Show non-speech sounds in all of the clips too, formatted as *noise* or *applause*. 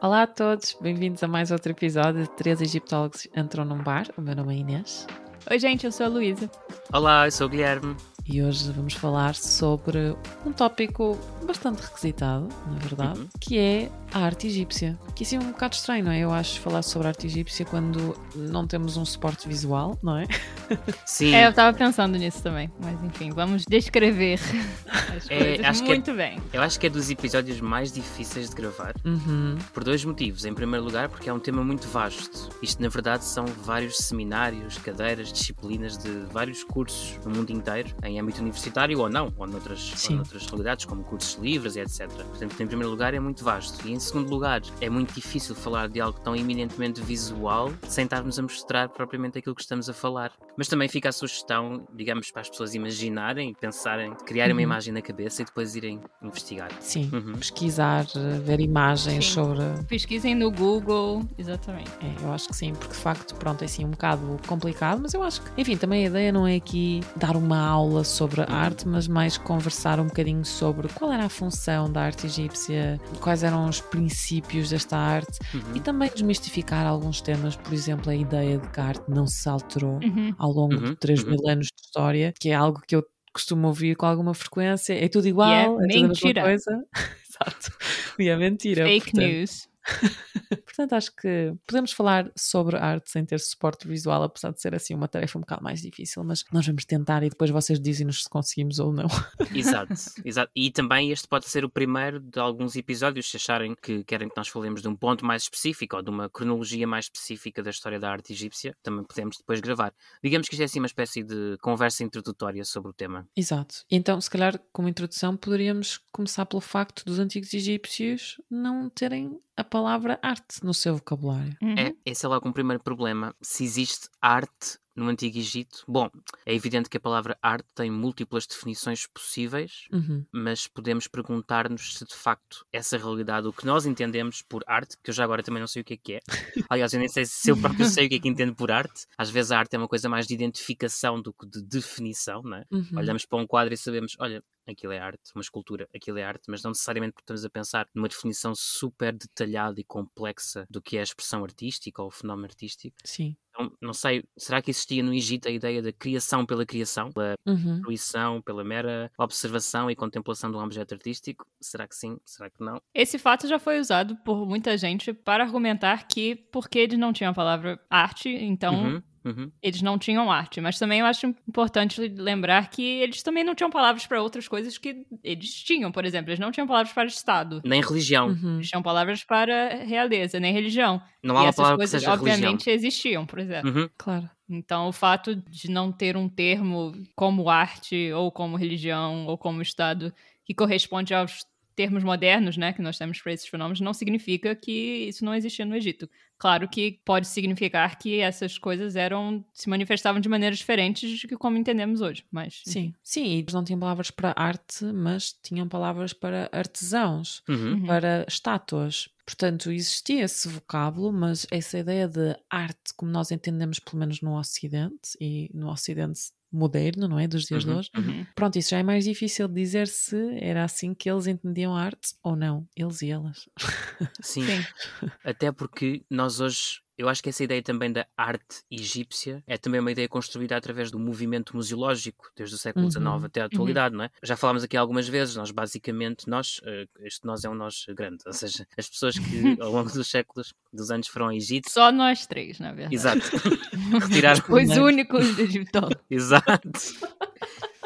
Olá a todos, bem-vindos a mais outro episódio de Três Egiptólogos Entram num Bar. O meu nome é Inês. Oi, gente, eu sou a Luísa. Olá, eu sou o Guilherme e hoje vamos falar sobre um tópico bastante requisitado, na verdade, uhum. que é a arte egípcia. Que isso é um bocado estranho, não é? Eu acho falar sobre arte egípcia quando não temos um suporte visual, não é? Sim. É, eu estava pensando nisso também, mas enfim, vamos descrever as é, coisas muito é, bem. Eu acho que é dos episódios mais difíceis de gravar, uhum. por dois motivos. Em primeiro lugar, porque é um tema muito vasto. Isto, na verdade, são vários seminários, cadeiras, disciplinas de vários cursos no mundo inteiro, em âmbito universitário ou não, ou noutras, ou noutras realidades, como cursos livres e etc. Portanto, em primeiro lugar, é muito vasto. E em segundo lugar, é muito difícil falar de algo tão eminentemente visual sem estarmos a mostrar propriamente aquilo que estamos a falar. Mas também fica a sugestão, digamos, para as pessoas imaginarem, pensarem, criarem uhum. uma imagem na cabeça e depois irem investigar. Sim, uhum. pesquisar, ver imagens sim. sobre. Pesquisem no Google, exatamente. É, eu acho que sim, porque de facto, pronto, é assim um bocado complicado, mas eu acho que, enfim, também a ideia não é aqui dar uma aula sobre a arte, mas mais conversar um bocadinho sobre qual era a função da arte egípcia, quais eram os princípios desta arte uhum. e também desmistificar alguns temas, por exemplo, a ideia de que a arte não se alterou uhum. ao longo uhum. de 3 mil uhum. anos de história, que é algo que eu costumo ouvir com alguma frequência. É tudo igual, yeah, é, é tudo a mesma coisa. *laughs* Exato. E é mentira. Fake portanto. news. *laughs* Portanto, acho que podemos falar sobre arte sem ter suporte visual, apesar de ser assim uma tarefa um bocado mais difícil, mas nós vamos tentar e depois vocês dizem-nos se conseguimos ou não. *laughs* Exato, exato. E também este pode ser o primeiro de alguns episódios, se acharem que querem que nós falemos de um ponto mais específico ou de uma cronologia mais específica da história da arte egípcia, também podemos depois gravar. Digamos que isto é assim uma espécie de conversa introdutória sobre o tema. Exato. Então, se calhar, como introdução, poderíamos começar pelo facto dos antigos egípcios não terem a palavra arte no seu vocabulário. Uhum. É, esse é logo um primeiro problema. Se existe arte no Antigo Egito, bom, é evidente que a palavra arte tem múltiplas definições possíveis, uhum. mas podemos perguntar-nos se de facto essa realidade, o que nós entendemos por arte, que eu já agora também não sei o que é que é. *laughs* Aliás, eu nem sei se eu próprio sei o que é que entendo por arte. Às vezes a arte é uma coisa mais de identificação do que de definição, não é? Uhum. Olhamos para um quadro e sabemos, olha, aquilo é arte, uma escultura, aquilo é arte, mas não necessariamente porque estamos a pensar numa definição super detalhada e complexa do que é a expressão artística ou o fenómeno artístico. Sim. Então, não sei, será que existia no Egito a ideia da criação pela criação, pela uhum. fruição, pela mera observação e contemplação de um objeto artístico? Será que sim? Será que não? Esse fato já foi usado por muita gente para argumentar que porque eles não tinham a palavra arte, então uhum. Uhum. Eles não tinham arte, mas também eu acho importante lembrar que eles também não tinham palavras para outras coisas que eles tinham, por exemplo, eles não tinham palavras para Estado. Nem religião. Uhum. Eles tinham palavras para realeza, nem religião. Não há e uma palavra coisas, que seja obviamente, religião. existiam, por exemplo. Uhum. Claro. Então, o fato de não ter um termo como arte, ou como religião, ou como Estado, que corresponde aos termos modernos, né, que nós temos para esses fenômenos, não significa que isso não existia no Egito. Claro que pode significar que essas coisas eram se manifestavam de maneiras diferentes de como entendemos hoje, mas sim, sim, eles não tinham palavras para arte, mas tinham palavras para artesãos, uhum. uhum. para estátuas. Portanto, existia esse vocábulo, mas essa ideia de arte, como nós entendemos, pelo menos no Ocidente, e no Ocidente moderno, não é? Dos dias uhum, de hoje. Uhum. Pronto, isso já é mais difícil de dizer se era assim que eles entendiam a arte ou não, eles e elas. Sim. *laughs* Sim. Até porque nós hoje eu acho que essa ideia também da arte egípcia é também uma ideia construída através do movimento museológico, desde o século XIX uhum. até a atualidade, uhum. não é? Já falámos aqui algumas vezes, nós basicamente, nós, uh, este nós é um nós grande, ou seja, as pessoas que *laughs* ao longo dos séculos, dos anos foram ao Egito. Só nós três, na verdade. Exato. *laughs* Retiraram... Os únicos do Egito. *laughs* Exato.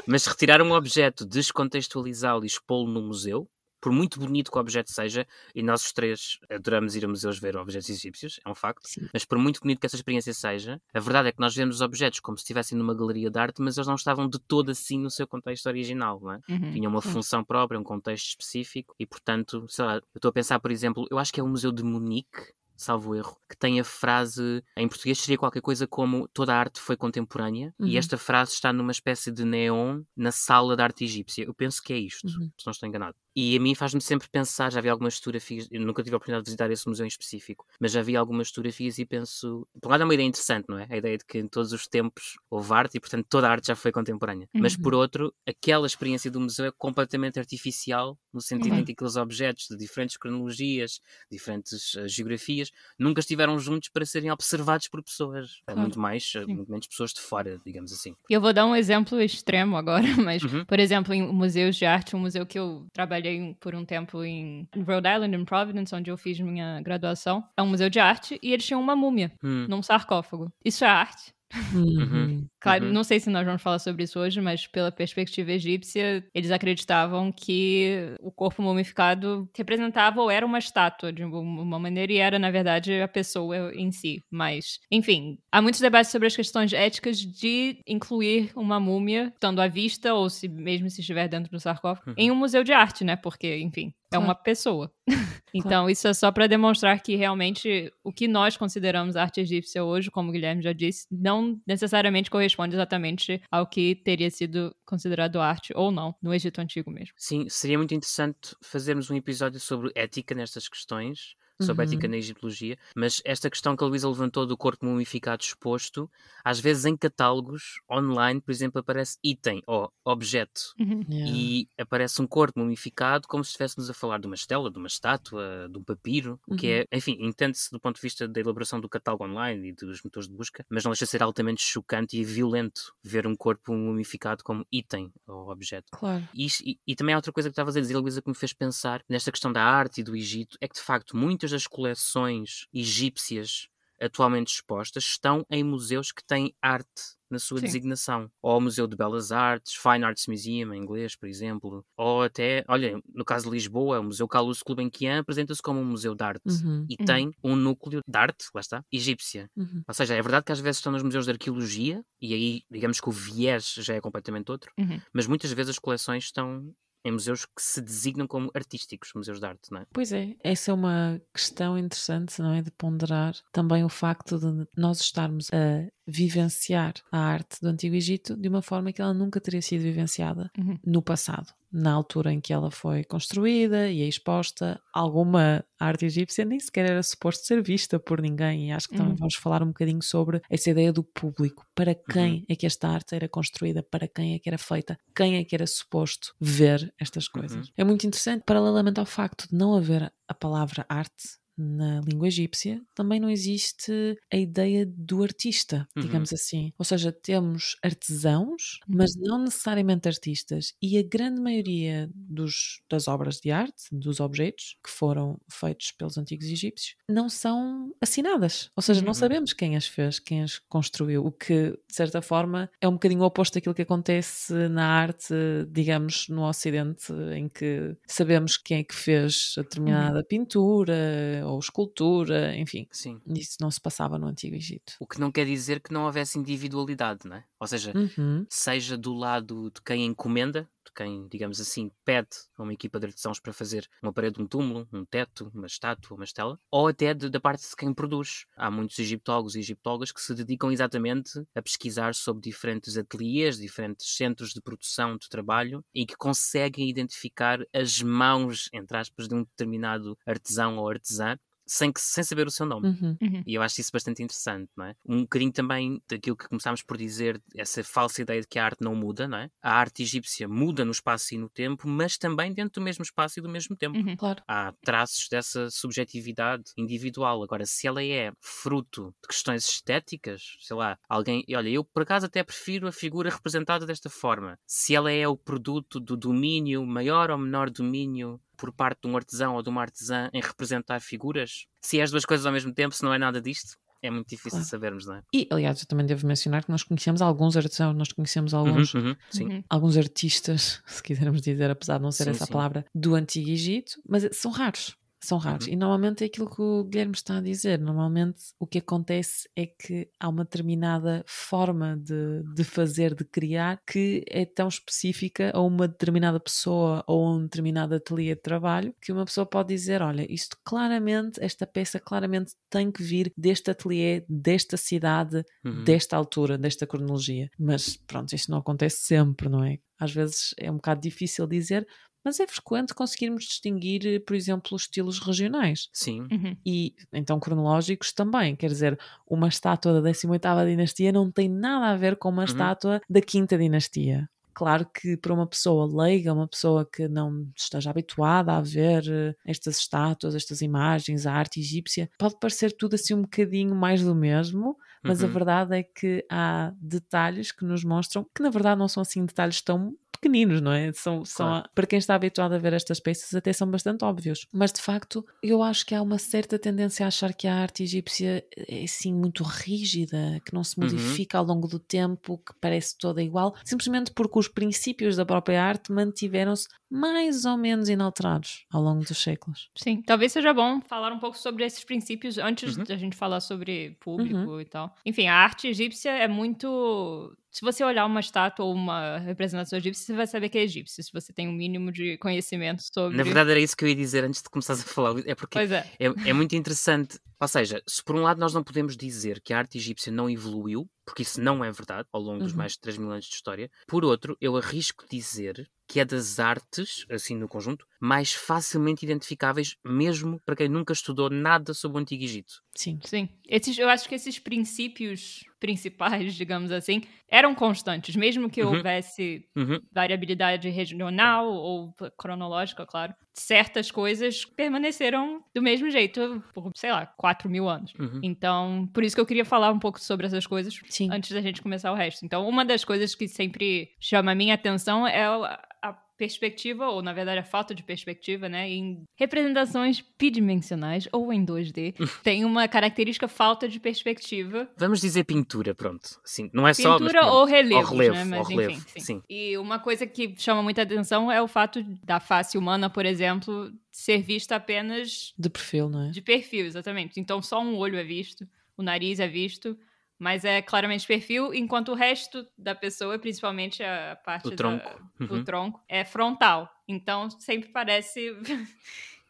Mas retirar um objeto, descontextualizá-lo e expô-lo no museu, por muito bonito que o objeto seja, e nós os três adoramos ir a museus ver objetos egípcios, é um facto, Sim. mas por muito bonito que essa experiência seja, a verdade é que nós vemos os objetos como se estivessem numa galeria de arte, mas eles não estavam de todo assim no seu contexto original, não é? Uhum. Tinham uma uhum. função própria, um contexto específico, e portanto, sei lá, eu estou a pensar, por exemplo, eu acho que é o Museu de Munique, salvo erro, que tem a frase, em português seria qualquer coisa como toda a arte foi contemporânea, uhum. e esta frase está numa espécie de neon na sala da arte egípcia. Eu penso que é isto, uhum. se não estou enganado. E a mim faz-me sempre pensar, já vi algumas fotografias, nunca tive a oportunidade de visitar esse museu em específico, mas já vi algumas fotografias e penso, por um lado é uma ideia interessante, não é? A ideia de que em todos os tempos houve arte e, portanto, toda a arte já foi contemporânea. Uhum. Mas, por outro, aquela experiência do museu é completamente artificial, no sentido uhum. em que aqueles objetos de diferentes cronologias, diferentes uh, geografias, nunca estiveram juntos para serem observados por pessoas. Claro. Muito mais, uh, muito menos pessoas de fora, digamos assim. Eu vou dar um exemplo extremo agora, *laughs* mas, uhum. por exemplo, em museus de arte, um museu que eu trabalhei por um tempo em Rhode Island, em Providence, onde eu fiz minha graduação, é um museu de arte e eles tinham uma múmia hum. num sarcófago. Isso é arte. Uhum. Claro, uhum. não sei se nós vamos falar sobre isso hoje, mas pela perspectiva egípcia, eles acreditavam que o corpo mumificado representava ou era uma estátua de uma maneira e era, na verdade, a pessoa em si. Mas, enfim, há muitos debates sobre as questões éticas de incluir uma múmia, estando à vista ou se mesmo se estiver dentro do sarcófago, uhum. em um museu de arte, né? Porque, enfim, é uma pessoa. *laughs* então, isso é só para demonstrar que realmente o que nós consideramos arte egípcia hoje, como o Guilherme já disse, não necessariamente corresponde exatamente ao que teria sido considerado arte ou não no Egito Antigo mesmo. Sim, seria muito interessante fazermos um episódio sobre ética nestas questões sobre uhum. ética na egiptologia, mas esta questão que a Luísa levantou do corpo mumificado exposto, às vezes em catálogos online, por exemplo, aparece item ou objeto uhum. yeah. e aparece um corpo mumificado como se estivéssemos a falar de uma estela, de uma estátua, de um papiro, uhum. que é, uhum. enfim, entende-se do ponto de vista da elaboração do catálogo online e dos motores de busca, mas não deixa de ser altamente chocante e violento ver um corpo mumificado como item ou objeto. Claro. E, e, e também há outra coisa que estavas a dizer, Luísa, que me fez pensar nesta questão da arte e do Egito, é que de facto muitas das coleções egípcias atualmente expostas estão em museus que têm arte na sua Sim. designação. Ou o Museu de Belas Artes, Fine Arts Museum, em inglês, por exemplo. Ou até, olha, no caso de Lisboa, o Museu Carlos Gulbenkian apresenta-se como um museu de arte. Uhum. E uhum. tem um núcleo de arte, lá está, egípcia. Uhum. Ou seja, é verdade que às vezes estão nos museus de arqueologia, e aí, digamos que o viés já é completamente outro, uhum. mas muitas vezes as coleções estão em museus que se designam como artísticos, museus de arte, não é? Pois é, essa é uma questão interessante, não é? De ponderar também o facto de nós estarmos a vivenciar a arte do Antigo Egito de uma forma que ela nunca teria sido vivenciada uhum. no passado. Na altura em que ela foi construída e é exposta, alguma arte egípcia nem sequer era suposto ser vista por ninguém. E acho que também uhum. vamos falar um bocadinho sobre essa ideia do público. Para quem uhum. é que esta arte era construída? Para quem é que era feita? Quem é que era suposto ver estas coisas? Uhum. É muito interessante, paralelamente ao facto de não haver a palavra arte na língua egípcia, também não existe a ideia do artista, uhum. digamos assim. Ou seja, temos artesãos, uhum. mas não necessariamente artistas. E a grande maioria dos, das obras de arte, dos objetos que foram feitos pelos antigos egípcios, não são assinadas. Ou seja, uhum. não sabemos quem as fez, quem as construiu. O que, de certa forma, é um bocadinho oposto daquilo que acontece na arte, digamos, no Ocidente, em que sabemos quem é que fez a determinada uhum. pintura ou escultura, enfim. Sim. Isso não se passava no Antigo Egito. O que não quer dizer que não houvesse individualidade, não é? Ou seja, uhum. seja do lado de quem encomenda, quem, digamos assim, pede a uma equipa de artesãos para fazer uma parede, um túmulo, um teto, uma estátua, uma estela, ou até de, da parte de quem produz. Há muitos egiptólogos e egiptólogas que se dedicam exatamente a pesquisar sobre diferentes ateliês, diferentes centros de produção de trabalho e que conseguem identificar as mãos, entre aspas, de um determinado artesão ou artesã sem, que, sem saber o seu nome. Uhum. Uhum. E eu acho isso bastante interessante, não é? Um bocadinho também daquilo que começámos por dizer, essa falsa ideia de que a arte não muda, não é? A arte egípcia muda no espaço e no tempo, mas também dentro do mesmo espaço e do mesmo tempo. Uhum. Claro. Há traços dessa subjetividade individual. Agora, se ela é fruto de questões estéticas, sei lá, alguém, olha, eu por acaso até prefiro a figura representada desta forma. Se ela é o produto do domínio, maior ou menor domínio por parte de um artesão ou de uma artesã em representar figuras? Se é as duas coisas ao mesmo tempo, se não é nada disto? É muito difícil claro. sabermos, não é? E, aliás, eu também devo mencionar que nós conhecemos alguns artesãos, nós conhecemos alguns, uhum, uhum, uhum. alguns artistas, *laughs* se quisermos dizer, apesar de não ser sim, essa sim. palavra, do Antigo Egito, mas são raros são raros. Uhum. E normalmente é aquilo que o Guilherme está a dizer. Normalmente o que acontece é que há uma determinada forma de, de fazer, de criar, que é tão específica a uma determinada pessoa ou a um determinado ateliê de trabalho que uma pessoa pode dizer: olha, isto claramente, esta peça claramente tem que vir deste ateliê, desta cidade, uhum. desta altura, desta cronologia. Mas pronto, isto não acontece sempre, não é? Às vezes é um bocado difícil dizer, mas é frequente conseguirmos distinguir, por exemplo, estilos regionais. Sim. Uhum. E então cronológicos também. Quer dizer, uma estátua da 18ª dinastia não tem nada a ver com uma Uhum. estátua da 5ª dinastia. Claro que para uma pessoa leiga, uma pessoa que não esteja habituada a ver eh, estas estátuas, estas imagens, a arte egípcia, pode parecer tudo assim um bocadinho mais do mesmo, mas a Uhum. verdade é que há detalhes que nos mostram que na verdade não são assim detalhes tão pequeninos, não é? São, são Claro. para quem está habituado a ver estas peças até são bastante óbvios. Mas de facto, eu acho que há uma certa tendência a achar que a arte egípcia é assim muito rígida, que não se Uhum. modifica ao longo do tempo, que parece toda igual, simplesmente porque os princípios da própria arte mantiveram-se mais ou menos inalterados ao longo dos séculos. Sim, talvez seja bom falar um pouco sobre esses princípios antes Uhum. da gente falar sobre público e tal. Enfim, a arte egípcia é muito. Se você olhar uma estátua ou uma representação egípcia, você vai saber que é egípcio, se você tem um mínimo de conhecimento sobre. Na verdade era isso que eu ia dizer antes de começares a falar. É porque Pois é. é, é muito interessante. Ou seja, se por um lado nós não podemos dizer que a arte egípcia não evoluiu, porque isso não é verdade ao longo dos Uhum. mais de 3 mil anos de história, por outro, eu arrisco dizer que é das artes, assim no conjunto, mais facilmente identificáveis, mesmo para quem nunca estudou nada sobre o Antigo Egito. Sim. Sim. Esses, eu acho que esses princípios principais, *laughs* digamos assim, eram constantes, mesmo que Uhum. houvesse Uhum. variabilidade regional ou cronológica, claro. Certas coisas permaneceram do mesmo jeito por, sei lá, 4 mil anos. Uhum. Então, por isso que eu queria falar um pouco sobre essas coisas Sim. antes da gente começar o resto. Então, uma das coisas que sempre chama a minha atenção é a a perspectiva, ou na verdade a falta de perspectiva, né? Em representações bidimensionais ou em 2D, *laughs* tem uma característica falta de perspectiva. Vamos dizer pintura, pronto. Assim, não é só. mas Pintura ou relevo, relevo, né? Mas relevo, enfim, sim. sim. E uma coisa que chama muita atenção é o fato da face humana, por exemplo, ser vista apenas De perfil, não é? de perfil, exatamente. Então só um olho é visto, o nariz é visto, mas é claramente perfil, enquanto o resto da pessoa, principalmente a parte O da- tronco. do Uhum. tronco, é frontal. Então sempre parece. *laughs*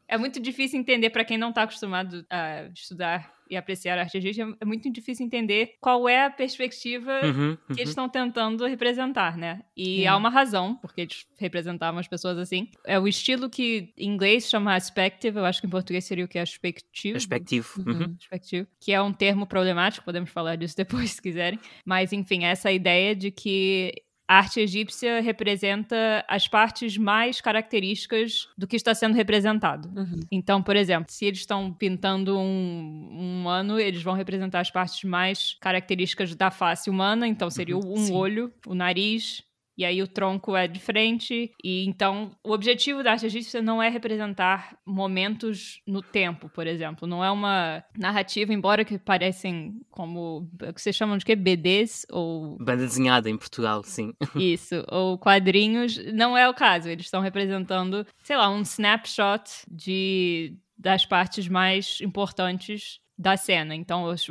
é muito difícil entender para quem não está acostumado a estudar e apreciar arte egípcia, é muito difícil entender qual é a perspectiva Uhum, que eles uhum. estão tentando representar, né? E É. há uma razão porque eles representavam as pessoas assim. É o estilo que em inglês chama aspective, eu acho que em português seria o que? Aspectivo? Perspectivo. Uhum. Uhum. Perspectivo, que é um termo problemático, podemos falar disso *laughs* depois se quiserem. Mas, enfim, essa ideia de que a arte egípcia representa as partes mais características do que está sendo representado. Uhum. Então, por exemplo, se eles estão pintando um, um humano, eles vão representar as partes mais características da face humana. Então, seria Uhum, um sim. olho, o nariz. E aí o tronco é de frente. E então, o objetivo da arte egípcia não é representar momentos no tempo, por exemplo. Não é uma narrativa, embora que parecem como... O que vocês chamam de quê? BDs? Ou Banda desenhada em Portugal, sim. *laughs* isso, ou quadrinhos, não é o caso. Eles estão representando, sei lá, um snapshot de, das partes mais importantes da cena. Então, as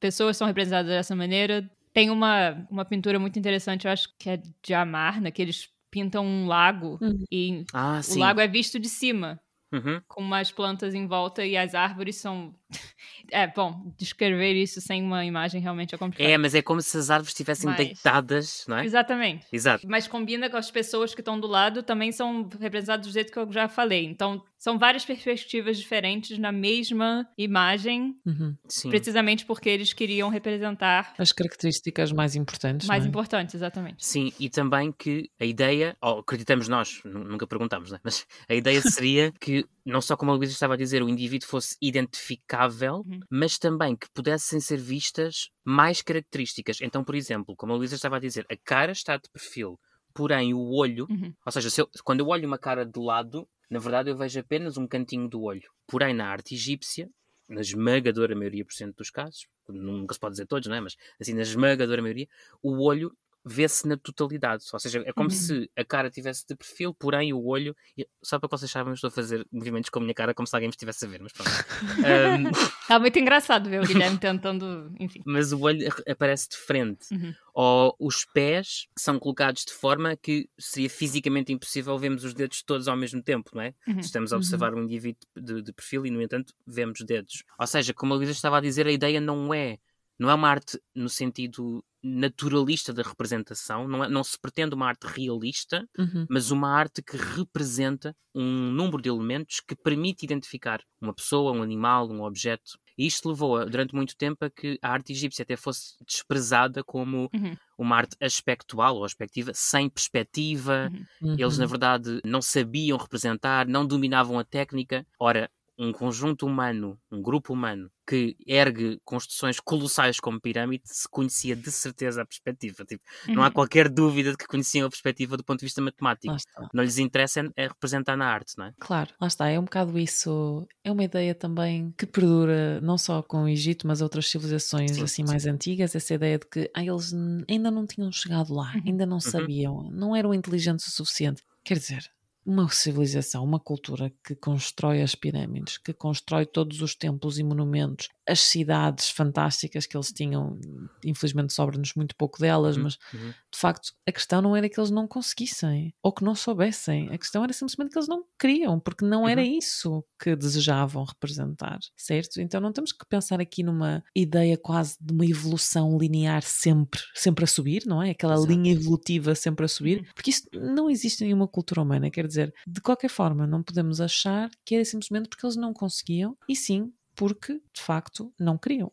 pessoas são representadas dessa maneira. Tem uma, uma pintura muito interessante, eu acho que é de Amarna, que eles pintam um lago Uhum. e Ah, o sim. lago é visto de cima. Uhum. Com umas plantas em volta e as árvores são. *laughs* É, bom, descrever isso sem uma imagem realmente é complicado. É, mas é como se as árvores estivessem Mas- deitadas, não é? Exatamente. Exato. Mas combina com as pessoas que estão do lado, também são representadas do jeito que eu já falei. Então, são várias perspectivas diferentes na mesma imagem, Uhum. Sim. precisamente porque eles queriam representar As características mais importantes. mais não é? importantes, exatamente. Sim, e também que a ideia, ou acreditamos nós, nu- nunca perguntamos, né? mas a ideia *laughs* seria que, não só como a Luísa estava a dizer, o indivíduo fosse identificável, Uhum. mas também que pudessem ser vistas mais características. Então, por exemplo, como a Luísa estava a dizer, a cara está de perfil, porém o olho, Uhum. ou seja, se eu- quando eu olho uma cara de lado, na verdade eu vejo apenas um cantinho do olho. Porém, na arte egípcia, na esmagadora maioria por cento dos casos, nunca se pode dizer todos, não é? Mas assim, na esmagadora maioria, o olho vê-se na totalidade. Ou seja, é como Uhum. se a cara tivesse de perfil, porém o olho. Só para que vocês saibam, estou a fazer movimentos com a minha cara como se alguém me estivesse a ver, mas pronto. *laughs* Ahm, Tá muito engraçado ver o Guilherme tentando, enfim. mas o olho aparece de frente. Uhum. Ou os pés são colocados de forma que seria fisicamente impossível vermos os dedos todos ao mesmo tempo, não é? Uhum. Estamos a observar um indivíduo de, de perfil e, no entanto, vemos dedos. Ou seja, como a Luísa estava a dizer, a ideia não é não é uma arte no sentido naturalista da representação, não, é, não se pretende uma arte realista, Uhum. mas uma arte que representa um número de elementos que permite identificar uma pessoa, um animal, um objeto. E isto levou durante muito tempo a que a arte egípcia até fosse desprezada como Uhum. uma arte aspectual ou aspectiva, sem perspectiva. Uhum. Eles, na Uhum. verdade, não sabiam representar, não dominavam a técnica. Ora, um conjunto humano, um grupo humano, que ergue construções colossais como pirâmide, se conhecia de certeza a perspectiva. Tipo, Não há Uhum. qualquer dúvida de que conheciam a perspectiva do ponto de vista matemático. Não lhes interessa é representar na arte, não é? Claro, lá está, é um bocado isso, é uma ideia também que perdura não só com o Egito, mas outras civilizações Sim, assim sim. mais antigas, essa ideia de que ah, eles ainda não tinham chegado lá, Uhum. ainda não sabiam, não eram inteligentes o suficiente. Quer dizer, uma civilização, uma cultura que constrói as pirâmides, que constrói todos os templos e monumentos, as cidades fantásticas que eles tinham, infelizmente sobra-nos muito pouco delas, Uhum, mas uhum. de facto, a questão não era que eles não conseguissem ou que não soubessem. A questão era simplesmente que eles não queriam, porque não era Uhum. isso que desejavam representar, certo? Então não temos que pensar aqui numa ideia quase de uma evolução linear sempre, sempre a subir, não é? Aquela Exato. linha evolutiva sempre a subir, Uhum. porque isso não existe em nenhuma cultura humana. Quer dizer, de qualquer forma, não podemos achar que era simplesmente porque eles não conseguiam, e sim porque, de facto, não queriam.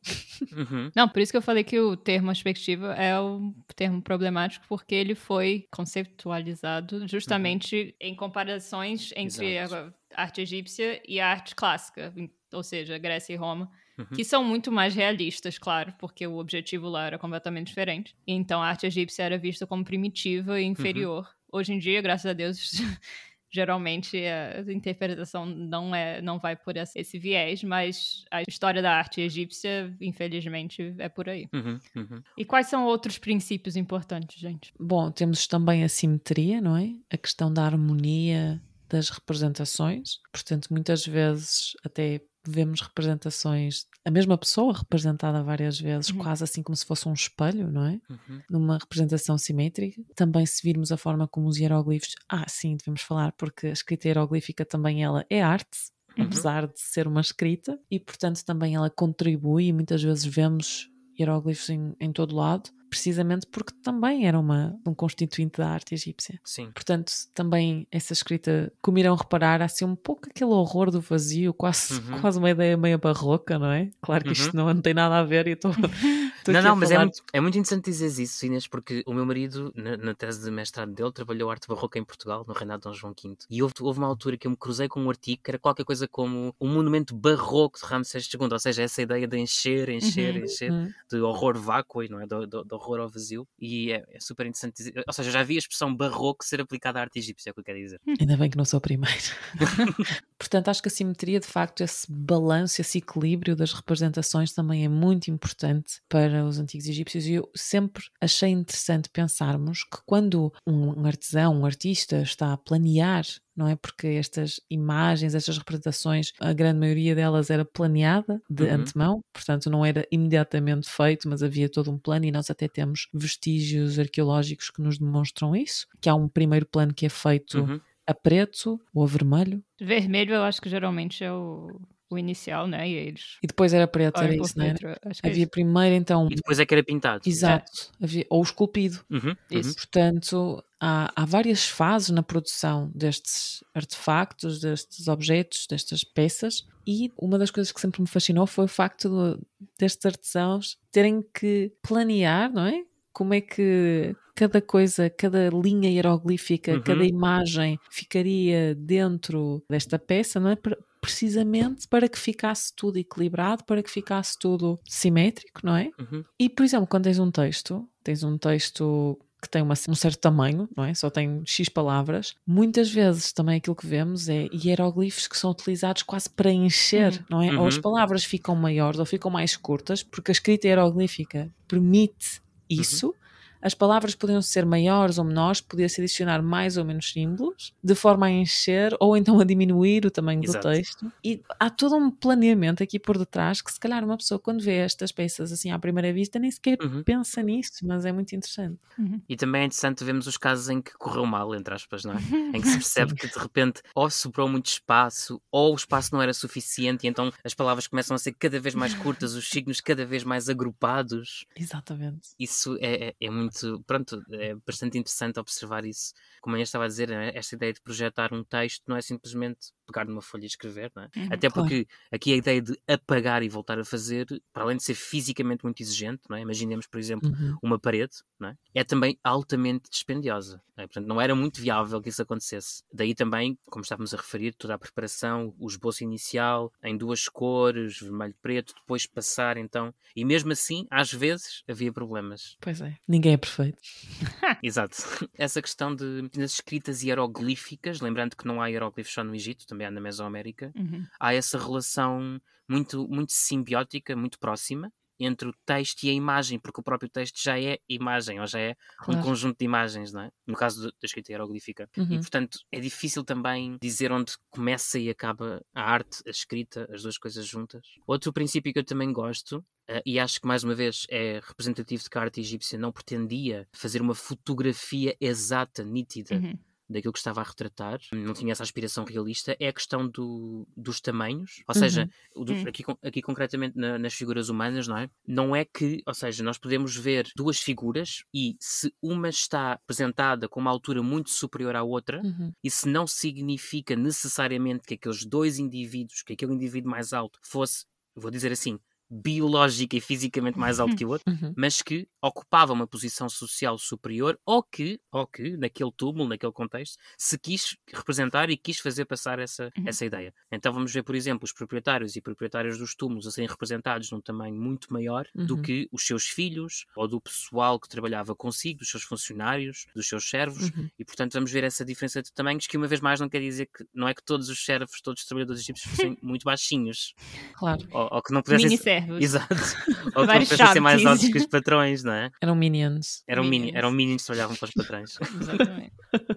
Uhum. Não, por isso que eu falei que o termo aspectiva é um termo problemático, porque ele foi conceptualizado justamente em comparações entre Exato. a arte egípcia e a arte clássica, ou seja, Grécia e Roma, Uhum. que são muito mais realistas, claro, porque o objetivo lá era completamente diferente. Então a arte egípcia era vista como primitiva e inferior. Hoje em dia, graças a Deus. *laughs* Geralmente a interpretação não é, não vai por esse esse viés, mas a história da arte egípcia, infelizmente, é por aí. Uhum. Uhum. E quais são outros princípios importantes, gente? Bom, temos também a simetria, não é? A questão da harmonia das representações. Portanto, muitas vezes até vemos representações, a mesma pessoa representada várias vezes, Uhum. quase assim como se fosse um espelho, não é? Uhum. Numa representação simétrica. Também se virmos a forma como os hieroglifos, ah, sim, devemos falar, porque a escrita hieroglífica também ela é arte. Uhum. Apesar de ser uma escrita, e portanto também ela contribui, e muitas vezes vemos hieroglifos em, em todo lado, precisamente porque também era uma, um constituinte da arte egípcia. Sim. Portanto, também essa escrita, como irão reparar, há assim um pouco aquele horror do vazio, quase, Uhum. quase uma ideia meio barroca, não é? Claro que isto não, não tem nada a ver e estou. *laughs* Não, não, mas é muito, é muito interessante dizer isso, Inês, porque o meu marido, na, na tese de mestrado dele, trabalhou arte barroca em Portugal, no reinado de Dom João V. E houve, houve uma altura que eu me cruzei com um artigo que era qualquer coisa como um monumento barroco de Ramsés II, ou seja, essa ideia de encher, encher, Uhum. encher, Hum, de horror vácuo, não é? De, de- de horror ao vazio. E é, é super interessante dizer. Ou seja, já vi a expressão barroco ser aplicada à arte egípcia, é o que eu quero dizer. Ainda bem que não sou a primeira. *laughs* Portanto, acho que a simetria, de facto, esse balanço, esse equilíbrio das representações também é muito importante para os antigos egípcios. E eu sempre achei interessante pensarmos que quando um artesão, um artista está a planear, não é? Porque estas imagens, estas representações, a grande maioria delas era planeada de Uhum. antemão, portanto não era imediatamente feito, mas havia todo um plano e nós até temos vestígios arqueológicos que nos demonstram isso, que há um primeiro plano que é feito Uhum. a preto ou a vermelho Vermelho eu acho que geralmente é o, o inicial, né? E eles e depois era preto, era isso, não era? é Havia isso. primeiro então, E depois é que era pintado. exato, havia, ou esculpido. Uhum, uhum. Isso. Portanto, há, há várias fases na produção destes artefactos, destes objetos, destas peças, e uma das coisas que sempre me fascinou foi o facto de- destes artesãos terem que planear, não é? Como é que cada coisa, cada linha hieroglífica, Uhum. cada imagem ficaria dentro desta peça, não é? Precisamente para que ficasse tudo equilibrado, para que ficasse tudo simétrico, não é? Uhum. E, por exemplo, quando tens um texto, tens um texto que tem uma- um certo tamanho, não é? Só tem X palavras. Muitas vezes também aquilo que vemos é hieroglifos que são utilizados quase para encher, Uhum. não é? Ou as Uhum. palavras ficam maiores ou ficam mais curtas, porque a escrita hieroglífica permite isso. As palavras podiam ser maiores ou menores, podia-se adicionar mais ou menos símbolos, de forma a encher ou então a diminuir o tamanho Exato. do texto. E há todo um planeamento aqui por detrás que, se calhar, uma pessoa, quando vê estas peças assim à primeira vista, nem sequer Uhum. pensa nisso, mas é muito interessante. E também é interessante vermos os casos em que correu mal, entre aspas, não é? *laughs* Em que se percebe que de repente ou sobrou muito espaço, ou o espaço não era suficiente, e então as palavras começam a ser cada vez mais curtas, os signos cada vez mais agrupados. Exatamente. Isso é, é- é muito, pronto, é bastante interessante observar isso. Como eu estava a dizer, né, esta ideia de projetar um texto não é simplesmente pegar numa folha e escrever, não é? Uhum, Até claro. porque aqui a ideia de apagar e voltar a fazer, para além de ser fisicamente muito exigente, não é? Imaginemos, por exemplo, Uhum. uma parede, não é? é também altamente dispendiosa. não é? Portanto, não era muito viável que isso acontecesse. Daí também, como estávamos a referir, toda a preparação, o esboço inicial, em duas cores, vermelho e preto, depois passar então. E mesmo assim, às vezes, havia problemas. Pois é. Ninguém é perfeito. *laughs* Exato. Essa questão de nas escritas hieroglíficas, lembrando que não há hieroglifos só no Egito, também há na Mesoamérica, Uhum. há essa relação muito, muito simbiótica, muito próxima entre o texto e a imagem, porque o próprio texto já é imagem, ou já é um Claro. conjunto de imagens, não é? No caso da escrita hieroglífica. E, Uhum. portanto, é difícil também dizer onde começa e acaba a arte, a escrita, as duas coisas juntas. Outro princípio que eu também gosto, eh, e acho que mais uma vez é representativo de que a arte egípcia não pretendia fazer uma fotografia exata, nítida, Uhum. Daquilo que estava a retratar, não tinha essa aspiração realista, é a questão do, dos tamanhos, ou seja, o do- Hum. aqui, aqui concretamente na- nas figuras humanas, não é? Não é que, ou seja, nós podemos ver duas figuras e se uma está apresentada com uma altura muito superior à outra, Uhum. isso não significa necessariamente que aqueles dois indivíduos, que aquele indivíduo mais alto fosse, vou dizer assim, biológica e fisicamente mais alto que o outro, Uhum. mas que ocupava uma posição social superior ou que, ou que naquele túmulo, naquele contexto, se quis representar e quis fazer passar essa, Uhum. essa ideia. Então vamos ver, por exemplo, os proprietários e proprietárias dos túmulos a serem representados num tamanho muito maior do Uhum. que os seus filhos ou do pessoal que trabalhava consigo, dos seus funcionários, dos seus servos, Uhum. e portanto vamos ver essa diferença de tamanhos que uma vez mais não quer dizer que não é que todos os servos, todos os trabalhadores egípcios fossem *laughs* muito baixinhos Claro. ou, ou que não pudessem. Exato. *laughs* Ou que não Vários pudessem ser mais altos que os patrões, não é? Eram minions. Eram, mini, Minions. eram minions que trabalhavam para os patrões. *laughs* *laughs* Exatamente.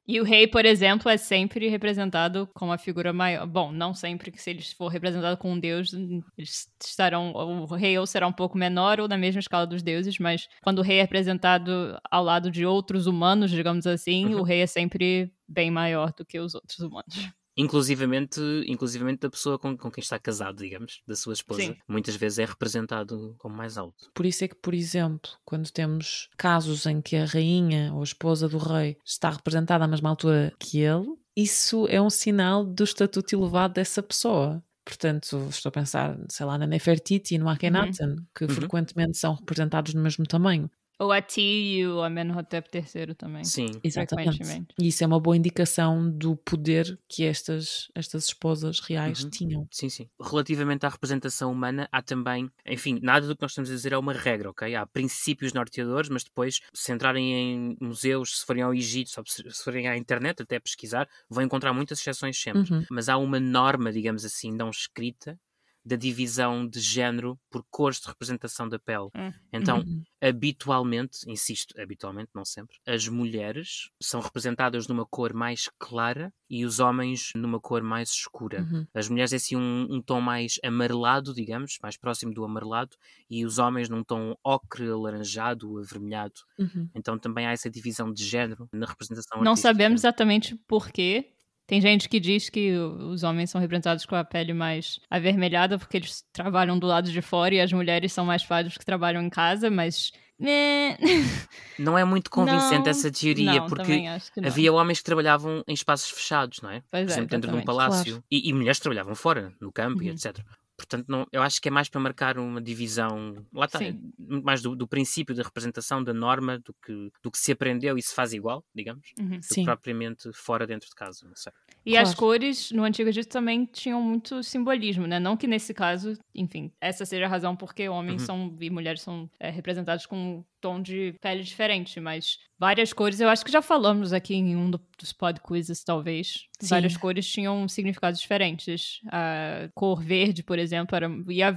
E o rei, por exemplo, é sempre representado como a figura maior. Bom, não sempre que se ele for representado com um deus, eles estarão. O rei ou será um pouco menor ou na mesma escala dos deuses, mas quando o rei é representado ao lado de outros humanos, digamos assim, Uhum. o rei é sempre bem maior do que os outros humanos. Inclusivamente, inclusivamente da pessoa com, com quem está casado, digamos, da sua esposa. Sim. Muitas vezes é representado como mais alto. Por isso é que, por exemplo, quando temos casos em que a rainha ou a esposa do rei está representada à mesma altura que ele, isso é um sinal do estatuto elevado dessa pessoa. Portanto, estou a pensar, sei lá, na Nefertiti e no Akhenaten, que Uhum. frequentemente são representados no mesmo tamanho. Ou a Ti e o Amenhotep III também. Sim. Exatamente. E isso é uma boa indicação do poder que estas, estas esposas reais Uhum. tinham. Sim, sim. Relativamente à representação humana, há também, enfim, nada do que nós estamos a dizer é uma regra, ok? Há princípios norteadores, mas depois, se entrarem em museus, se forem ao Egito, se forem à internet, até pesquisar, vão encontrar muitas exceções sempre. Uhum. Mas há uma norma, digamos assim, não escrita, da divisão de género por cores de representação da pele. Hum. Então, Uhum. habitualmente, insisto, habitualmente, não sempre, as mulheres são representadas numa cor mais clara e os homens numa cor mais escura. Uhum. As mulheres é assim um, um tom mais amarelado, digamos, mais próximo do amarelado, e os homens num tom ocre, alaranjado, avermelhado. Uhum. Então também há essa divisão de género na representação Não artística. sabemos exatamente por quê. Tem gente que diz que os homens são representados com a pele mais avermelhada porque eles trabalham do lado de fora e as mulheres são mais pálidas que trabalham em casa, mas. *laughs* Não é muito convincente Não, essa teoria, não, porque havia homens que trabalhavam em espaços fechados, não é? Pois Por é, exemplo, dentro de um palácio. E, e mulheres trabalhavam fora, no campo e Uhum. etc. Portanto, não, eu acho que é mais para marcar uma divisão, lá está, mais do, do princípio da representação, da norma, do que, do que se aprendeu e se faz igual, digamos, Uhum. do que propriamente fora dentro de casa. Não sei. E as Claro. cores no Antigo Egito também tinham muito simbolismo, né? Não que nesse caso, enfim, essa seja a razão porque homens Uhum. são e mulheres são é, representados com tom de pele diferente, mas várias cores, eu acho que já falamos aqui em um dos pod quizzes, talvez. Sim. Várias cores tinham significados diferentes. A cor verde, por exemplo, era, e a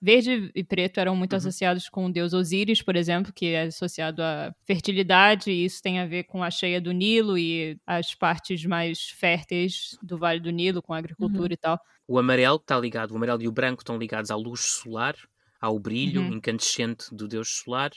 verde e preto eram muito uhum. associados com o deus Osíris, por exemplo, que é associado à fertilidade, e isso tem a ver com a cheia do Nilo e as partes mais férteis do Vale do Nilo, com a agricultura uhum. e tal. O amarelo está ligado, o amarelo e o branco estão ligados à luz solar, ao brilho uhum. incandescente do deus solar.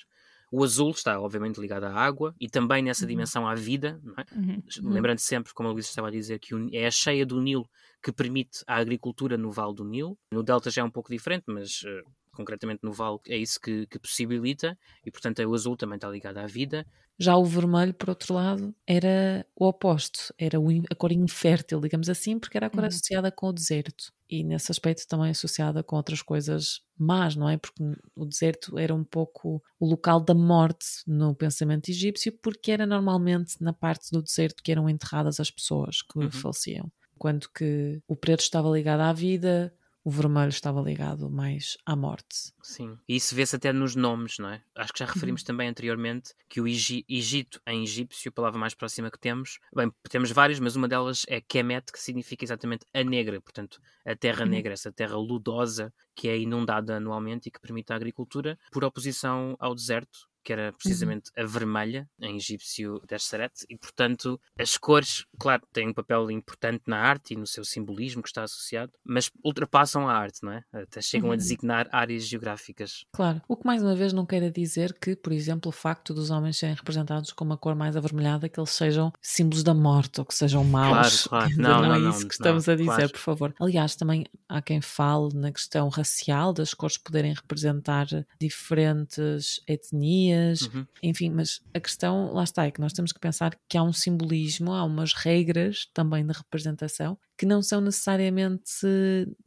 O azul está, obviamente, ligado à água e também nessa uhum. dimensão à vida. É? Uhum. uhum. Lembrando sempre, como a Luísa estava a dizer, que é a cheia do Nilo que permite a agricultura no Vale do Nilo. No Delta já é um pouco diferente, mas uh, concretamente no Vale é isso que, que possibilita e, portanto, o azul também está ligado à vida. Já o vermelho, por outro lado, era o oposto, era a cor infértil, digamos assim, porque era a cor uhum. associada com o deserto e nesse aspecto também associada com outras coisas más, não é? Porque o deserto era um pouco o local da morte no pensamento egípcio, porque era normalmente na parte do deserto que eram enterradas as pessoas que uhum. faleciam. Quando que o preto estava ligado à vida, o vermelho estava ligado mais à morte. Sim, e isso vê-se até nos nomes, não é? Acho que já referimos uhum. também anteriormente que o Egito em egípcio, a palavra mais próxima que temos, bem, temos várias, mas uma delas é Kemet, que significa exatamente a negra, portanto, a terra uhum. negra, essa terra ludosa que é inundada anualmente e que permite a agricultura, por oposição ao deserto, que era uhum. precisamente a vermelha, em egípcio Desheret, e portanto as cores, claro, têm um papel importante na arte e no seu simbolismo que está associado, mas ultrapassam a arte, não é? Até chegam uhum. a designar áreas geográficas. Claro, o que mais uma vez não quer dizer que, por exemplo, o facto dos homens serem representados com uma cor mais avermelhada, que eles sejam símbolos da morte ou que sejam maus. Claro, *laughs* claro. Não, não, não, é não, isso que estamos a dizer, claro. por favor. Aliás, também há quem fale na questão racial, das cores poderem representar diferentes etnias uhum. enfim, mas a questão, lá está, é que nós temos que pensar que há um simbolismo, há umas regras também de representação que não são necessariamente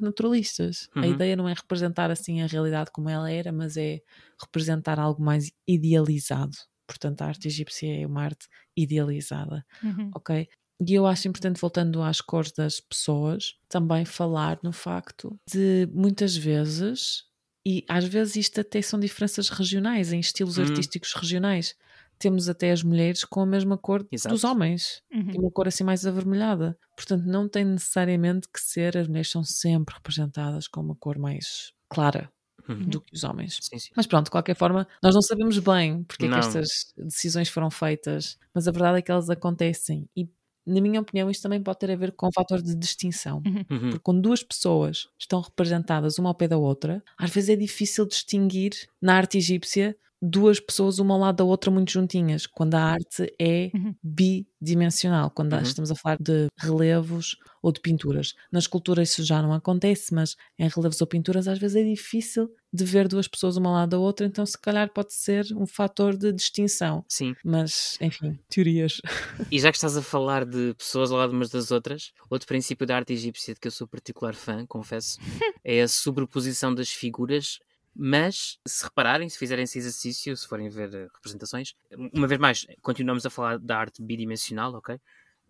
naturalistas. Uhum. A ideia não é representar assim a realidade como ela era, mas é representar algo mais idealizado. Portanto, a arte egípcia é uma arte idealizada, uhum. ok? E eu acho importante, voltando às cores das pessoas, também falar no facto de muitas vezes e às vezes isto até são diferenças regionais, em estilos uhum. artísticos regionais. Temos até as mulheres com a mesma cor Exato. dos homens, uhum. uma cor assim mais avermelhada. Portanto, não tem necessariamente que ser, as mulheres são sempre representadas com uma cor mais clara, uhum. do que os homens. Sim, sim. Mas pronto, de qualquer forma, nós não sabemos bem porque é que estas decisões foram feitas, mas a verdade é que elas acontecem e na minha opinião, isto também pode ter a ver com o fator de distinção. Uhum. uhum. Porque quando duas pessoas estão representadas uma ao pé da outra, às vezes é difícil distinguir na arte egípcia duas pessoas uma ao lado da outra muito juntinhas, quando a arte é uhum. bidimensional, quando uhum. estamos a falar de relevos ou de pinturas. Na escultura isso já não acontece, mas em relevos ou pinturas às vezes é difícil de ver duas pessoas uma lado da outra, então se calhar pode ser um fator de distinção. Sim. Mas, enfim, teorias. E já que estás a falar de pessoas ao lado umas das outras, outro princípio da arte egípcia de que eu sou particular fã, confesso, *laughs* é a sobreposição das figuras mas se repararem, se fizerem esse exercício, se forem ver eh, representações, uma vez mais, continuamos a falar da arte bidimensional, ok?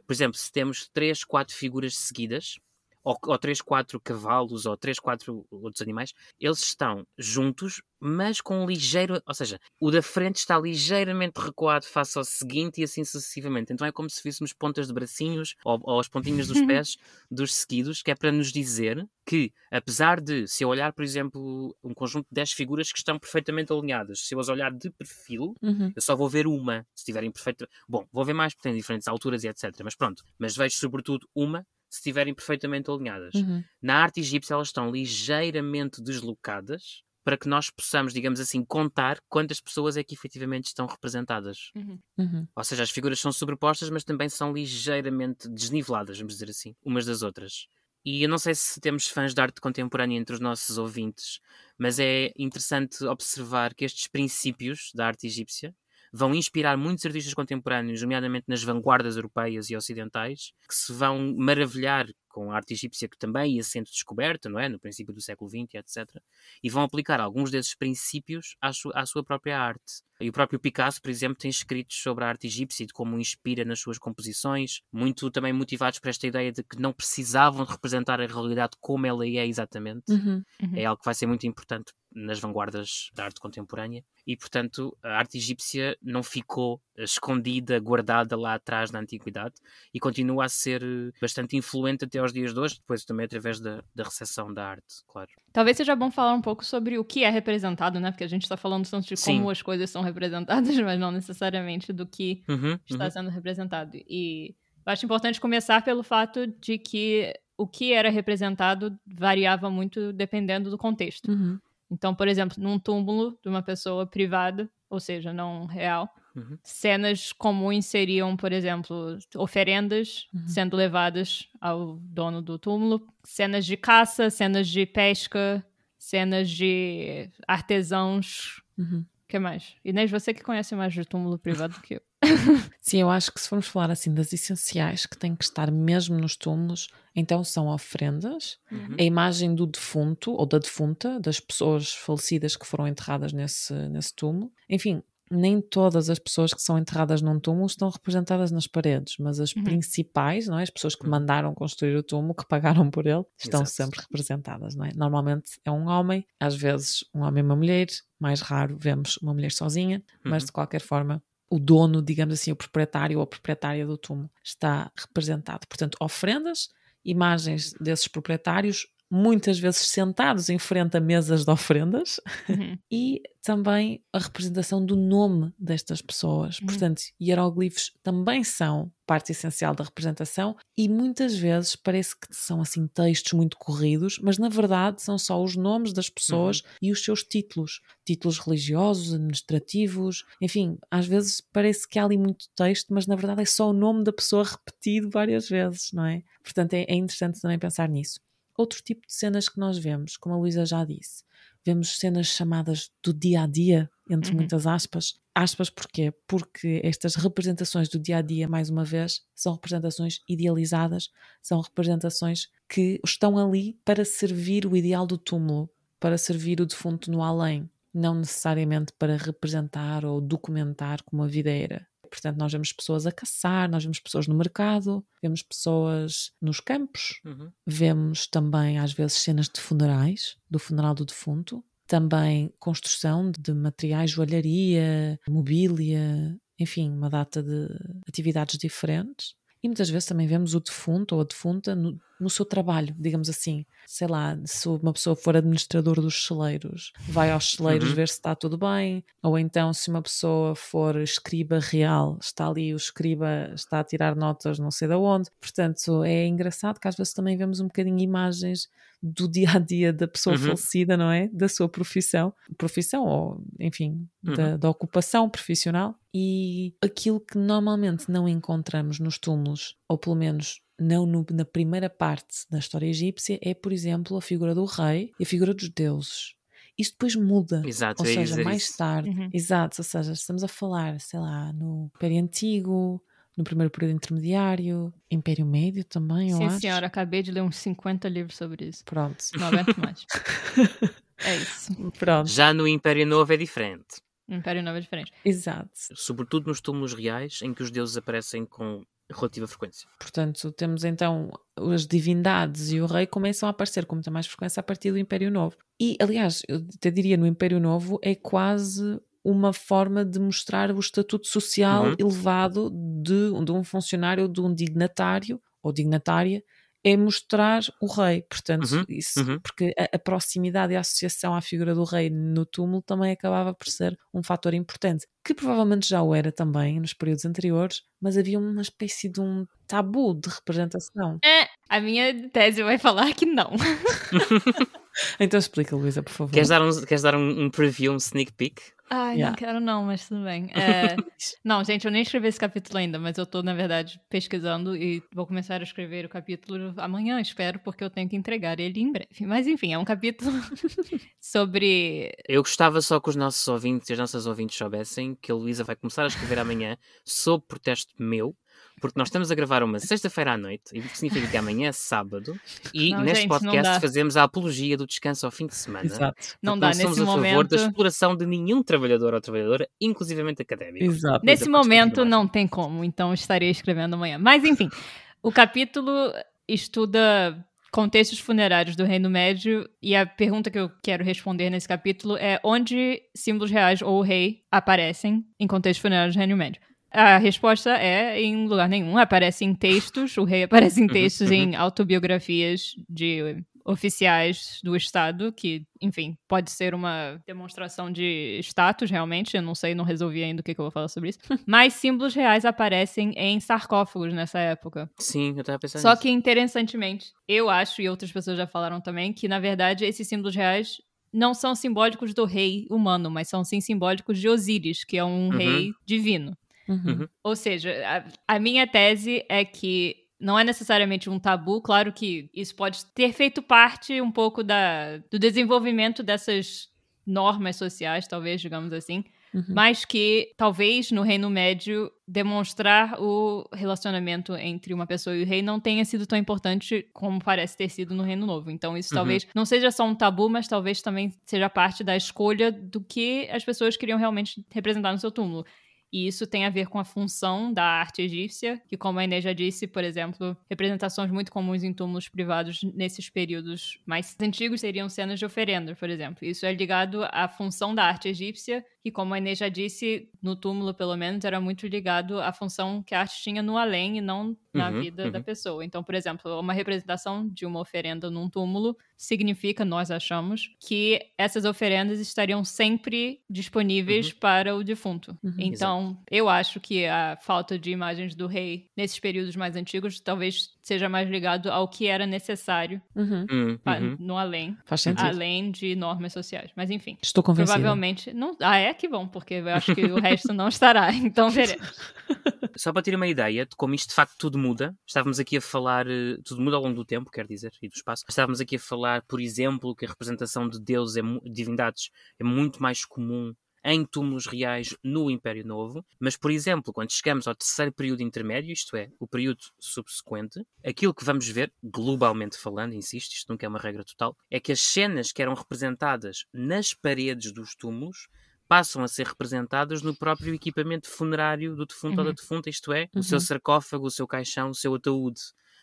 Por exemplo, se temos três, quatro figuras seguidas, ou, ou três, quatro cavalos, ou três, quatro outros animais, eles estão juntos, mas com um ligeiro. Ou seja, o da frente está ligeiramente recuado face ao seguinte e assim sucessivamente. Então é como se fôssemos pontas de bracinhos ou, ou as pontinhas dos *laughs* pés dos seguidos, que é para nos dizer que, apesar de, se eu olhar, por exemplo, um conjunto de 10 figuras que estão perfeitamente alinhadas, se eu as olhar de perfil, uhum. eu só vou ver uma, se estiverem perfeitamente. Bom, vou ver mais porque tem diferentes alturas e etc. Mas pronto, mas vejo sobretudo uma se estiverem perfeitamente alinhadas. Uhum. Na arte egípcia, elas estão ligeiramente deslocadas para que nós possamos, digamos assim, contar quantas pessoas é que efetivamente estão representadas. Uhum. Uhum. Ou seja, as figuras são sobrepostas, mas também são ligeiramente desniveladas, vamos dizer assim, umas das outras. E eu não sei se temos fãs de arte contemporânea entre os nossos ouvintes, mas é interessante observar que estes princípios da arte egípcia vão inspirar muitos artistas contemporâneos, nomeadamente nas vanguardas europeias e ocidentais, que se vão maravilhar com a arte egípcia que também ia sendo descoberta, não é? No princípio do século XX, etc. E vão aplicar alguns desses princípios à, su à sua própria arte. E o próprio Picasso, por exemplo, tem escritos sobre a arte egípcia e de como inspira nas suas composições, muito também motivados por esta ideia de que não precisavam de representar a realidade como ela é exatamente. Uhum, uhum. É algo que vai ser muito importante nas vanguardas da arte contemporânea e, portanto, a arte egípcia não ficou escondida, guardada lá atrás na antiguidade e continua a ser bastante influente até aos dias de hoje, depois também através da, da recepção da arte, claro. Talvez seja bom falar um pouco sobre o que é representado, né? Porque a gente está falando tanto de Sim. como as coisas são representadas, *laughs* mas não necessariamente do que uhum, está uhum. sendo representado. E eu acho importante começar pelo fato de que o que era representado variava muito dependendo do contexto. Uhum. Então, por exemplo, num túmulo de uma pessoa privada, ou seja, não real, uhum. cenas comuns seriam, por exemplo, oferendas uhum. sendo levadas ao dono do túmulo, cenas de caça, cenas de pesca, cenas de artesãos. O uhum. que mais? Inês, você que conhece mais de túmulo privado do que eu. *laughs* Sim, eu acho que se formos falar assim das essenciais que têm que estar mesmo nos túmulos, então são ofrendas, uhum. a imagem do defunto ou da defunta, das pessoas falecidas que foram enterradas nesse, nesse túmulo. Enfim, nem todas as pessoas que são enterradas num túmulo estão representadas nas paredes, mas as uhum. principais, não é? as pessoas que uhum. mandaram construir o túmulo, que pagaram por ele, estão Exato. sempre representadas. Não é? Normalmente é um homem, às vezes um homem e uma mulher, mais raro vemos uma mulher sozinha, mas uhum. de qualquer forma o dono, digamos assim, o proprietário ou a proprietária do túmulo está representado. Portanto, ofrendas, imagens desses proprietários, muitas vezes sentados em frente a mesas de ofrendas uhum. *laughs* e também a representação do nome destas pessoas. Uhum. Portanto, hieroglifos também são parte essencial da representação e muitas vezes parece que são assim textos muito corridos, mas na verdade são só os nomes das pessoas uhum. e os seus títulos, títulos religiosos, administrativos, enfim, às vezes parece que há ali muito texto, mas na verdade é só o nome da pessoa repetido várias vezes, não é? Portanto, é, é interessante também pensar nisso outro tipo de cenas que nós vemos, como a Luísa já disse. Vemos cenas chamadas do dia a dia, entre uhum. muitas aspas. Aspas porquê? Porque estas representações do dia a dia, mais uma vez, são representações idealizadas, são representações que estão ali para servir o ideal do túmulo, para servir o defunto no além, não necessariamente para representar ou documentar como a vida era. Portanto, nós vemos pessoas a caçar, nós vemos pessoas no mercado, vemos pessoas nos campos, uhum. vemos também, às vezes, cenas de funerais, do funeral do defunto, também construção de materiais, joalharia, mobília, enfim, uma data de atividades diferentes. E muitas vezes também vemos o defunto ou a defunta no, no seu trabalho, digamos assim. Sei lá, se uma pessoa for administrador dos celeiros, vai aos celeiros uhum. ver se está tudo bem, ou então se uma pessoa for escriba real, está ali o escriba, está a tirar notas não sei de onde. Portanto, é engraçado que às vezes também vemos um bocadinho imagens do dia a dia da pessoa uhum. falecida, não é? Da sua profissão, profissão ou, enfim, uhum. da, da ocupação profissional. E aquilo que normalmente não encontramos nos túmulos, ou pelo menos não no, na primeira parte da história egípcia, é, por exemplo, a figura do rei e a figura dos deuses. Isto depois muda. Exato, ou seja, mais isso. tarde. Uhum. Exato, ou seja, estamos a falar, sei lá, no Império Antigo, no primeiro período intermediário, Império Médio também, Sim, eu acho. senhora, acabei de ler uns 50 livros sobre isso. Pronto. Não aguento mais. *laughs* é isso. Pronto. Já no Império Novo é diferente. No Império Novo é diferente. Exato. Sobretudo nos túmulos reais, em que os deuses aparecem com relativa frequência. Portanto, temos então as divindades e o rei começam a aparecer com muita mais frequência a partir do Império Novo. E, aliás, eu até diria no Império Novo é quase uma forma de mostrar o estatuto social uhum. elevado de, de um funcionário, de um dignatário ou dignatária, é mostrar o rei. Portanto, uhum. isso, uhum. porque a, a, proximidade e a associação à figura do rei no túmulo também acabava por ser um fator importante, que provavelmente já o era também nos períodos anteriores, mas havia uma espécie de um tabu de representação. É, a minha tese vai falar que não. *laughs* então explica, Luísa, por favor. Queres dar um, queres dar um, um preview, um sneak peek? Ai, yeah. não quero não, mas tudo bem. *laughs* É... não, gente, eu nem escrevi esse capítulo ainda, mas eu tô, na verdade, pesquisando e vou começar a escrever o capítulo amanhã, espero, porque eu tenho que entregar ele em breve. Mas enfim, é um capítulo *laughs* sobre... Eu gostava só que os nossos ouvintes e as nossas ouvintes soubessem que a Luísa vai começar a escrever amanhã sob protesto meu, porque nós estamos a gravar uma sexta-feira à noite, e significa que amanhã é sábado, e não, neste gente, podcast fazemos a apologia do descanso ao fim de semana. Exato. Não dá, nesse somos a momento... favor da exploração de nenhum trabalhador ou trabalhadora, inclusivamente académico. Exato. Nesse momento não tem como, então estarei escrevendo amanhã. Mas enfim, o capítulo estuda contextos funerários do Reino Médio e a pergunta que eu quero responder nesse capítulo é onde símbolos reais ou o rei aparecem em contextos funerários do Reino Médio. A resposta é em lugar nenhum. Aparece em textos, o rei aparece em uhum, textos, uhum. em autobiografias de oficiais do Estado, que, enfim, pode ser uma demonstração de status, realmente. Eu não sei, não resolvi ainda o que, que eu vou falar sobre isso. *laughs* Mas símbolos reais aparecem em sarcófagos nessa época. Sim, eu tava pensando Só nisso. que, interessantemente, eu acho, e outras pessoas já falaram também, que, na verdade, esses símbolos reais não são simbólicos do rei humano, mas são sim simbólicos de Osíris, que é um uhum. rei divino. Uhum. uhum. Ou seja, a, a minha tese é que não é necessariamente um tabu, claro que isso pode ter feito parte um pouco da, do desenvolvimento dessas normas sociais, talvez, digamos assim, uhum. mas que talvez no Reino Médio demonstrar o relacionamento entre uma pessoa e o rei não tenha sido tão importante como parece ter sido no Reino Novo. Então isso uhum. talvez não seja só um tabu, mas talvez também seja parte da escolha do que as pessoas queriam realmente representar no seu túmulo. E isso tem a ver com a função da arte egípcia, que, como a Inês já disse, por exemplo, representações muito comuns em túmulos privados nesses períodos mais antigos seriam cenas de oferenda, por exemplo. Isso é ligado à função da arte egípcia, que, como a Inês já disse, no túmulo, pelo menos, era muito ligado à função que a arte tinha no além e não na uhum, vida uhum. da pessoa. Então, por exemplo, uma representação de uma oferenda num túmulo significa, nós achamos, que essas oferendas estariam sempre disponíveis uhum. para o defunto. Uhum. Então, Exato. Eu acho que a falta de imagens do rei nesses períodos mais antigos talvez seja mais ligado ao que era necessário uhum. Hum, pra, uhum. no além. Faz sentido. Além de normas sociais. Mas enfim. Estou convencida. Provavelmente. Não, ah, é que bom, porque eu acho que o resto não estará. *laughs* Então veremos. Só para ter uma ideia de como isto de facto tudo muda, estávamos aqui a falar, eh, tudo muda ao longo do tempo, quer dizer, e do espaço. Estávamos aqui a falar, por exemplo, que a representação de deuses, é, divindades, é muito mais comum em túmulos reais no Império Novo, mas, por exemplo, quando chegamos ao terceiro período intermédio, isto é, o período subsequente, aquilo que vamos ver, globalmente falando, insisto, isto nunca é uma regra total, é que as cenas que eram representadas nas paredes dos túmulos passam a ser representadas no próprio equipamento funerário do defunto uhum. ou da uhum. defunta, isto é, uhum. o seu uhum. sarcófago, o seu caixão, o seu ataúde.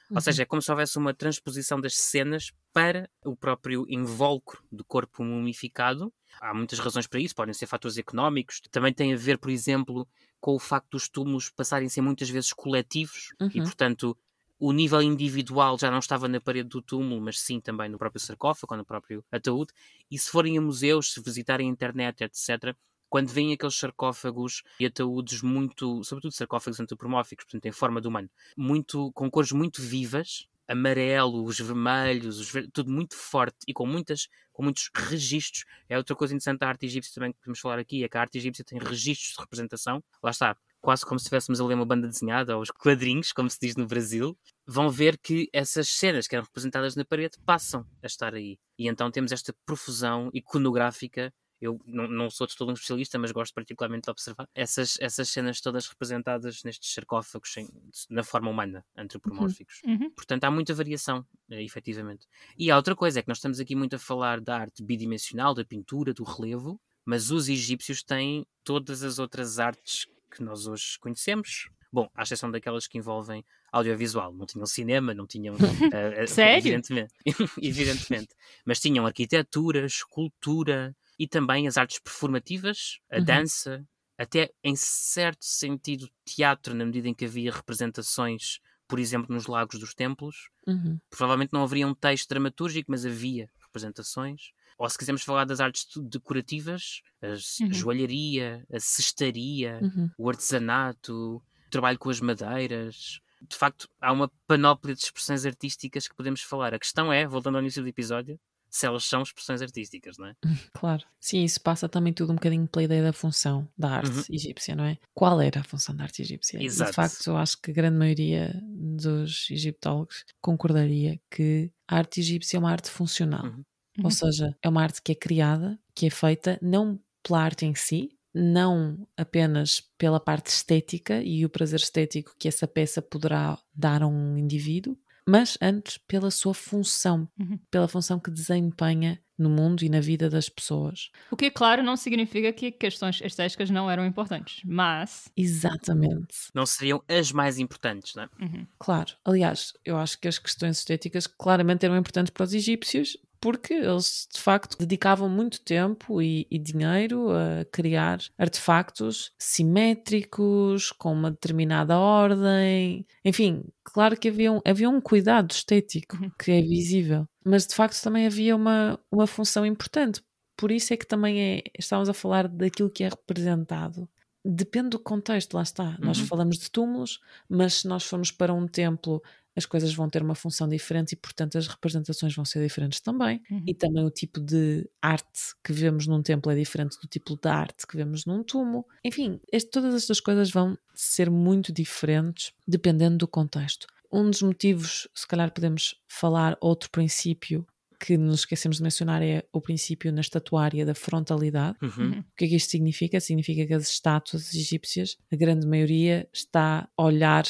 Uhum. Ou seja, é como se houvesse uma transposição das cenas para o próprio invólucro do corpo mumificado. Há muitas razões para isso, podem ser fatores económicos, também tem a ver, por exemplo, com o facto dos túmulos passarem a ser muitas vezes coletivos uhum. e, portanto, o nível individual já não estava na parede do túmulo, mas sim também no próprio sarcófago, no próprio ataúde. E se forem a museus, se visitarem a internet, etc., quando vêm aqueles sarcófagos e ataúdes muito, sobretudo sarcófagos antropomórficos, portanto em forma de humano, muito, com cores muito vivas, amarelo, os vermelhos, os ver... tudo muito forte e com, muitas, com muitos registros. É outra coisa interessante da arte egípcia também que podemos falar aqui, é que a arte egípcia tem registros de representação. Lá está, quase como se estivéssemos a ler uma banda desenhada, ou os quadrinhos, como se diz no Brasil, vão ver que essas cenas que eram representadas na parede passam a estar aí. E então temos esta profusão iconográfica eu não, não sou de todo um especialista, mas gosto particularmente de observar essas, essas cenas todas representadas nestes sarcófagos em, na forma humana, antropomórficos. Uhum. uhum. Portanto, há muita variação, é, efetivamente. E há outra coisa, é que nós estamos aqui muito a falar da arte bidimensional, da pintura, do relevo, mas os egípcios têm todas as outras artes que nós hoje conhecemos. Bom, à exceção daquelas que envolvem audiovisual. Não tinham cinema, não tinham. uh, *laughs* Sério? Evidentemente, *laughs* evidentemente. Mas tinham arquitetura, escultura, e também as artes performativas, a uhum. dança, até em certo sentido teatro, na medida em que havia representações, por exemplo, nos lagos dos templos. Uhum. Provavelmente não haveria um texto dramatúrgico, mas havia representações. Ou se quisermos falar das artes decorativas, a uhum. joalharia, a cestaria, uhum. o artesanato, o trabalho com as madeiras. De facto, há uma panóplia de expressões artísticas que podemos falar. A questão é, voltando ao início do episódio, se elas são expressões artísticas, não é? *laughs* Claro. Sim, isso passa também tudo um bocadinho pela ideia da função da arte uhum. egípcia, não é? Qual era a função da arte egípcia? Exato. E, de facto, eu acho que a grande maioria dos egiptólogos concordaria que a arte egípcia é uma arte funcional. Uhum. Ou uhum. seja, é uma arte que é criada, que é feita não pela arte em si, não apenas pela parte estética e o prazer estético que essa peça poderá dar a um indivíduo, mas antes pela sua função, Uhum. pela função que desempenha no mundo e na vida das pessoas. O que, claro, não significa que questões estéticas não eram importantes, mas. Exatamente. Não seriam as mais importantes, não é? Uhum. Claro. Aliás, eu acho que as questões estéticas claramente eram importantes para os egípcios porque eles de facto dedicavam muito tempo e, e dinheiro a criar artefactos simétricos, com uma determinada ordem. Enfim, claro que havia um, havia um cuidado estético Uhum. que é visível, mas de facto também havia uma, uma função importante. Por isso é que também é, estamos a falar daquilo que é representado. Depende do contexto, lá está. Nós Uhum. falamos de túmulos, mas se nós formos para um templo as coisas vão ter uma função diferente e, portanto, as representações vão ser diferentes também. Uhum. E também o tipo de arte que vemos num templo é diferente do tipo de arte que vemos num túmulo. Enfim, este- todas estas coisas vão ser muito diferentes dependendo do contexto. Um dos motivos, se calhar podemos falar outro princípio que nos esquecemos de mencionar é o princípio na estatuária da frontalidade. Uhum. Uhum. O que é que isto significa? Significa que as estátuas egípcias, a grande maioria, está a olhar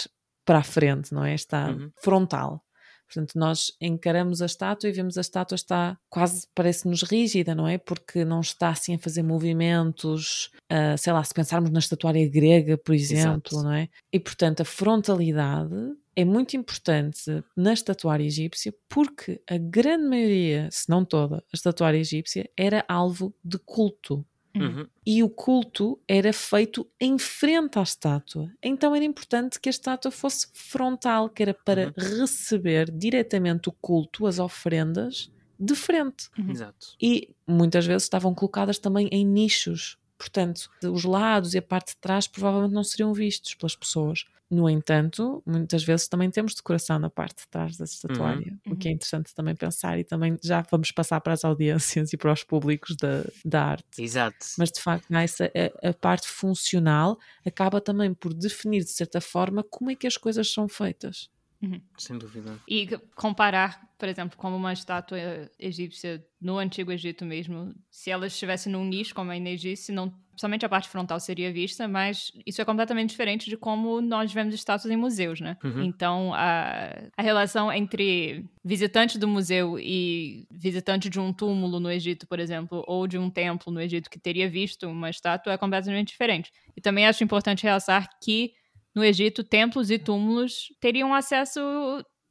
para a frente, não é? Está Uhum. frontal. Portanto, nós encaramos a estátua e vemos a estátua está quase, parece-nos rígida, não é? Porque não está assim a fazer movimentos, ah, sei lá, se pensarmos na estatuária grega, por exemplo, Exato. não é? E, portanto, a frontalidade é muito importante na estatuária egípcia porque a grande maioria, se não toda, a estatuária egípcia era alvo de culto Uhum. e o culto era feito em frente à estátua. Então era importante que a estátua fosse frontal, que era para receber diretamente o culto, as ofrendas, de frente. Uhum. Exato. E muitas vezes estavam colocadas também em nichos. Portanto, os lados e a parte de trás provavelmente não seriam vistos pelas pessoas. No entanto, muitas vezes também temos decoração na parte de trás da estatuária, o que é interessante também pensar e também já vamos passar para as audiências *laughs* e para os públicos da, da arte. Exato. Mas de facto, essa, a, a parte funcional acaba também por definir de certa forma como é que as coisas são feitas. Sem dúvida. E comparar, por exemplo, como uma estátua egípcia no Antigo Egito mesmo, se ela estivesse num nicho, como a Inês disse, não, somente a parte frontal seria vista, mas isso é completamente diferente de como nós vemos estátuas em museus, né? Uhum. Então, a, a relação entre visitante do museu e visitante de um túmulo no Egito, por exemplo, ou de um templo no Egito que teria visto uma estátua é completamente diferente. E também acho importante realçar que no Egito, templos e túmulos teriam acesso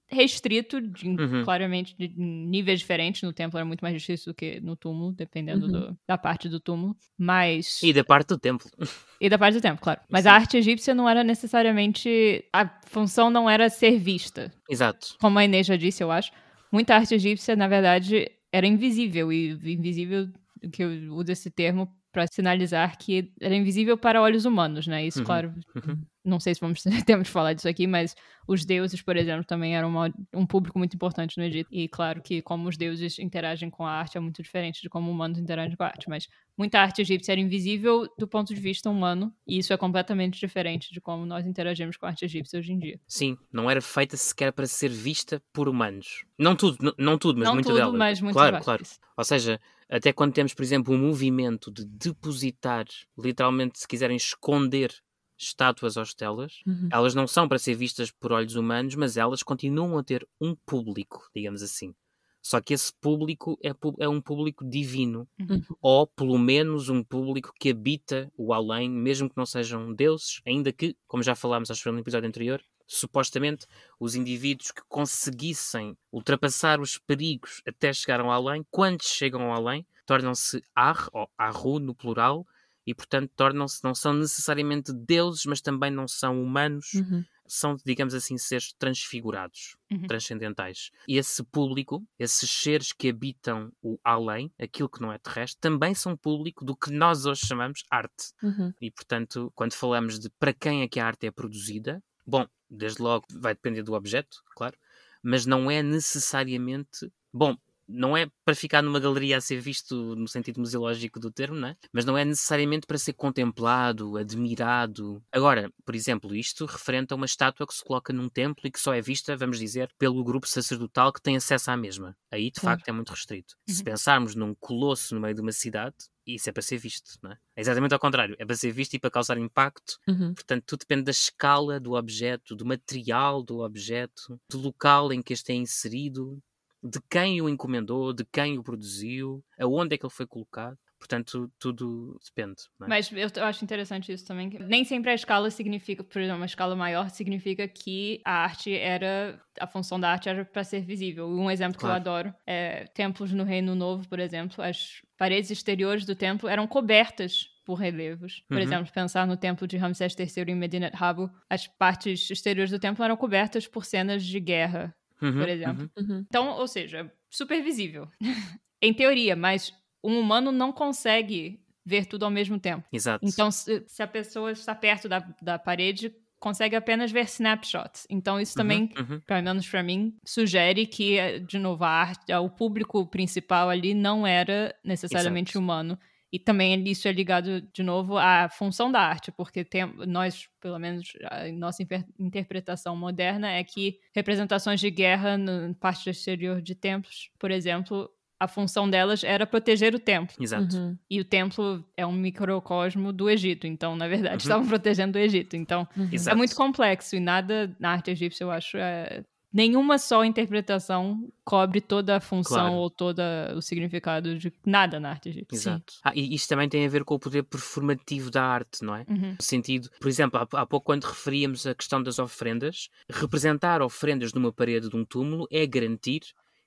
restrito, de- Uhum. claramente de níveis diferentes. No templo era muito mais difícil do que no túmulo, dependendo Uhum. do- da parte do túmulo. Mas. E da parte do templo. *laughs* E da parte do templo, claro. Mas Sim. a arte egípcia não era necessariamente. A função não era ser vista. Exato. Como a Inês já disse, eu acho. Muita arte egípcia, na verdade, era invisível. E invisível, que eu uso esse termo para sinalizar que era invisível para olhos humanos, né? Isso, Uhum. claro, Uhum. Não sei se vamos *laughs* temos falar disso aqui, mas os deuses, por exemplo, também eram uma- um público muito importante no Egito. E claro que como os deuses interagem com a arte é muito diferente de como humanos interagem com a arte, mas muita arte egípcia era invisível do ponto de vista humano, e isso é completamente diferente de como nós interagimos com a arte egípcia hoje em dia. Sim, não era feita sequer para ser vista por humanos. Não tudo, não, não tudo, mas não muito tudo, dela. mas muito claro, claro. Ou seja, até quando temos, por exemplo, um movimento de depositar, literalmente, se quiserem esconder estátuas ou estelas, Uhum. elas não são para ser vistas por olhos humanos, mas elas continuam a ter um público, digamos assim. Só que esse público é, é um público divino, Uhum. ou pelo menos um público que habita o além, mesmo que não sejam deuses, ainda que, como já falámos acho que no episódio anterior, supostamente os indivíduos que conseguissem ultrapassar os perigos até chegar ao além, quando chegam ao além, tornam-se Ar, ou Aru no plural, e portanto tornam-se, não são necessariamente deuses, mas também não são humanos, Uhum. são, digamos assim, seres transfigurados, Uhum. transcendentais. E esse público, esses seres que habitam o além, aquilo que não é terrestre, também são público do que nós hoje chamamos arte. Uhum. E, portanto, quando falamos de para quem é que a arte é produzida, bom, desde logo vai depender do objeto, claro, mas não é necessariamente. Bom, não é para ficar numa galeria a ser visto no sentido museológico do termo, não é? mas não é necessariamente para ser contemplado, admirado. Agora, por exemplo, isto referente a uma estátua que se coloca num templo e que só é vista, vamos dizer, pelo grupo sacerdotal que tem acesso à mesma. Aí, de claro. facto, é muito restrito. Uhum. Se pensarmos num colosso no meio de uma cidade, isso é para ser visto, não é? É exatamente ao contrário, é para ser visto e para causar impacto. Uhum. Portanto, tudo depende da escala do objeto, do material do objeto, do local em que este é inserido, de quem o encomendou, de quem o produziu, aonde é que ele foi colocado. Portanto, tudo depende. É? Mas eu acho interessante isso também. Nem sempre a escala significa, por exemplo, uma escala maior significa que a arte era. A função da arte era para ser visível. Um exemplo claro. que eu adoro é templos no Reino Novo, por exemplo. As paredes exteriores do templo eram cobertas por relevos. Por uhum. exemplo, pensar no templo de Ramsés III em Medina Habu, as partes exteriores do templo eram cobertas por cenas de guerra, uhum, por exemplo. Uhum. uhum. Então, ou seja, super visível. *laughs* em teoria, mas um humano não consegue ver tudo ao mesmo tempo. Exato. Então, se, se a pessoa está perto da, da parede, consegue apenas ver snapshots. Então, isso uhum, também, uhum. pelo menos para mim, sugere que, de novo, a arte, o público principal ali não era necessariamente Exato. humano. E também isso é ligado, de novo, à função da arte, porque tem, nós, pelo menos, a nossa interpretação moderna é que representações de guerra na parte exterior de templos, por exemplo, a função delas era proteger o templo. Exato. Uhum. E o templo é um microcosmo do Egito, então, na verdade, uhum. estavam *laughs* protegendo o Egito. Então, uhum. é muito complexo e nada na arte egípcia, eu acho, é... nenhuma só interpretação cobre toda a função claro. ou todo o significado de nada na arte egípcia. Exato. Ah, e isto também tem a ver com o poder performativo da arte, não é? Uhum. No sentido, por exemplo, há, há pouco quando referíamos a questão das ofrendas, representar ofrendas numa parede de um túmulo é garantir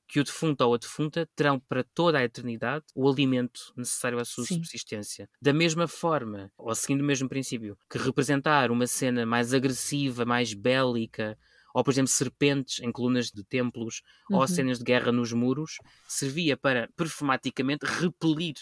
que o defunto ou a defunta terão para toda a eternidade o alimento necessário à sua Sim. subsistência. Da mesma forma, ou seguindo o mesmo princípio, que representar uma cena mais agressiva, mais bélica, ou por exemplo serpentes em colunas de templos, uhum. ou cenas de guerra nos muros, servia para perfumaticamente repelir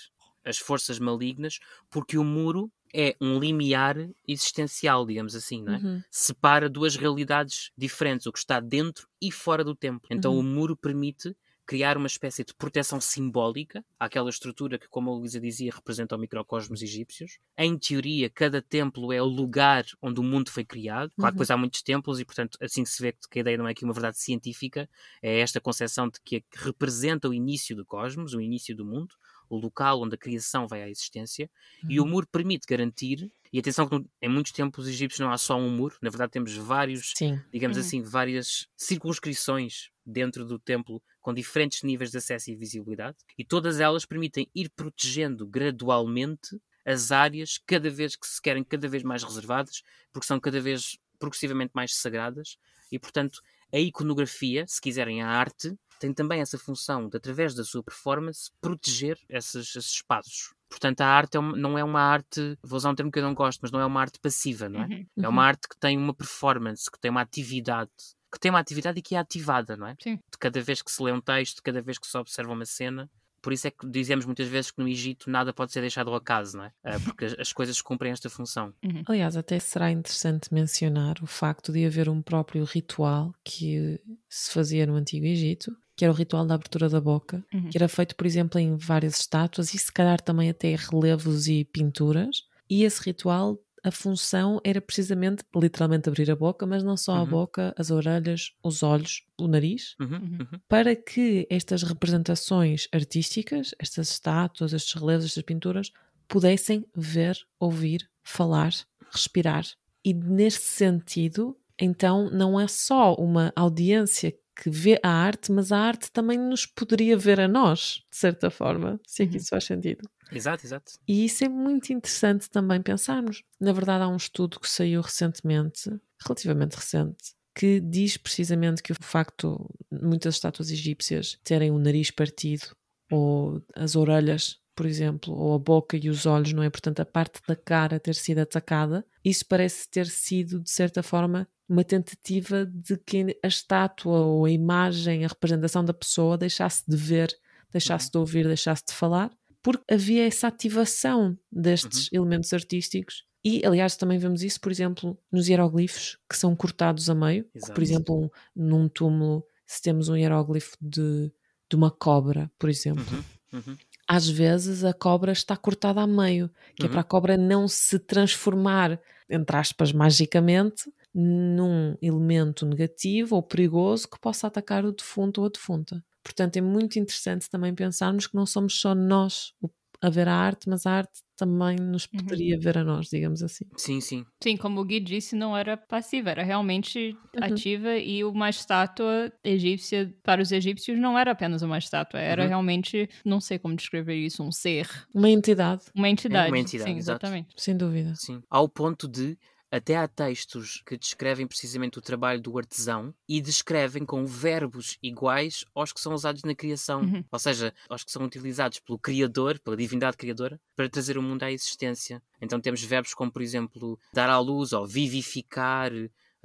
as forças malignas, porque o muro é um limiar existencial, digamos assim, não é? Uhum. Separa duas realidades diferentes, o que está dentro e fora do templo. Então uhum. o muro permite criar uma espécie de proteção simbólica àquela estrutura que, como a Luísa dizia, representa o microcosmos egípcios. Em teoria, cada templo é o lugar onde o mundo foi criado. Claro que depois uhum. há muitos templos e, portanto, assim se vê que a ideia não é aqui uma verdade científica, é esta concepção de que representa o início do cosmos, o início do mundo o local onde a criação vai à existência, uhum. e o uhum. muro permite garantir. E atenção que em muitos tempos egípcios não há só um muro, na verdade temos vários, Sim. digamos uhum. assim, várias circunscrições dentro do templo com diferentes níveis de acesso e visibilidade, e todas elas permitem ir protegendo gradualmente as áreas cada vez que se querem cada vez mais reservadas, porque são cada vez progressivamente mais sagradas, e portanto a iconografia, se quiserem a arte, tem também essa função de, através da sua performance, proteger esses, esses espaços. Portanto, a arte é uma, não é uma arte, vou usar um termo que eu não gosto, mas não é uma arte passiva, não é? Uhum. É uma arte que tem uma performance, que tem uma atividade, que tem uma atividade e que é ativada, não é? Sim. De cada vez que se lê um texto, de cada vez que se observa uma cena, por isso é que dizemos muitas vezes que no Egito nada pode ser deixado ao acaso, não é? Uh, porque as coisas cumprem esta função. Uhum. Aliás, até será interessante mencionar o facto de haver um próprio ritual que se fazia no Antigo Egito, que era o ritual da abertura da boca, uhum. que era feito, por exemplo, em várias estátuas e se calhar também até relevos e pinturas. E esse ritual, a função era precisamente, literalmente, abrir a boca, mas não só uhum. a boca, as orelhas, os olhos, o nariz, uhum. uhum. uhum. para que estas representações artísticas, estas estátuas, estes relevos, estas pinturas, pudessem ver, ouvir, falar, respirar. E nesse sentido, então, não é só uma audiência que vê a arte, mas a arte também nos poderia ver a nós, de certa forma, se é que uhum. isso faz sentido. Exato, exato. E isso é muito interessante também pensarmos. Na verdade, há um estudo que saiu recentemente, relativamente recente, que diz precisamente que o facto de muitas estátuas egípcias terem o nariz partido ou as orelhas, por exemplo, ou a boca e os olhos, não é? Portanto, a parte da cara ter sido atacada, isso parece ter sido, de certa forma, uma tentativa de que a estátua ou a imagem, a representação da pessoa deixasse de ver, deixasse uhum. de ouvir, deixasse de falar, porque havia essa ativação destes uhum. elementos artísticos. E, aliás, também vemos isso, por exemplo, nos hieroglifos que são cortados a meio. Que, por exemplo, um, num túmulo, se temos um hieróglifo de de uma cobra, por exemplo. Uhum, uhum. Às vezes a cobra está cortada a meio, que é Uhum. para a cobra não se transformar, entre aspas, magicamente, num elemento negativo ou perigoso que possa atacar o defunto ou a defunta. Portanto, é muito interessante também pensarmos que não somos só nós a ver a arte, mas a arte também nos Uhum. poderia ver a nós, digamos assim. Sim, sim. Sim, como o Gui disse, não era passiva, era realmente Uhum. ativa e uma estátua egípcia para os egípcios não era apenas uma estátua, era Uhum. realmente, não sei como descrever isso, um ser, Uma entidade, uma entidade. entidade, Sim, exatamente. sem dúvida. Sim. Ao ponto de até há textos que descrevem precisamente o trabalho do artesão e descrevem com verbos iguais aos que são usados na criação. Uhum. Ou seja, aos que são utilizados pelo Criador, pela divindade criadora, para trazer o mundo à existência. Então temos verbos como, por exemplo, dar à luz ou vivificar,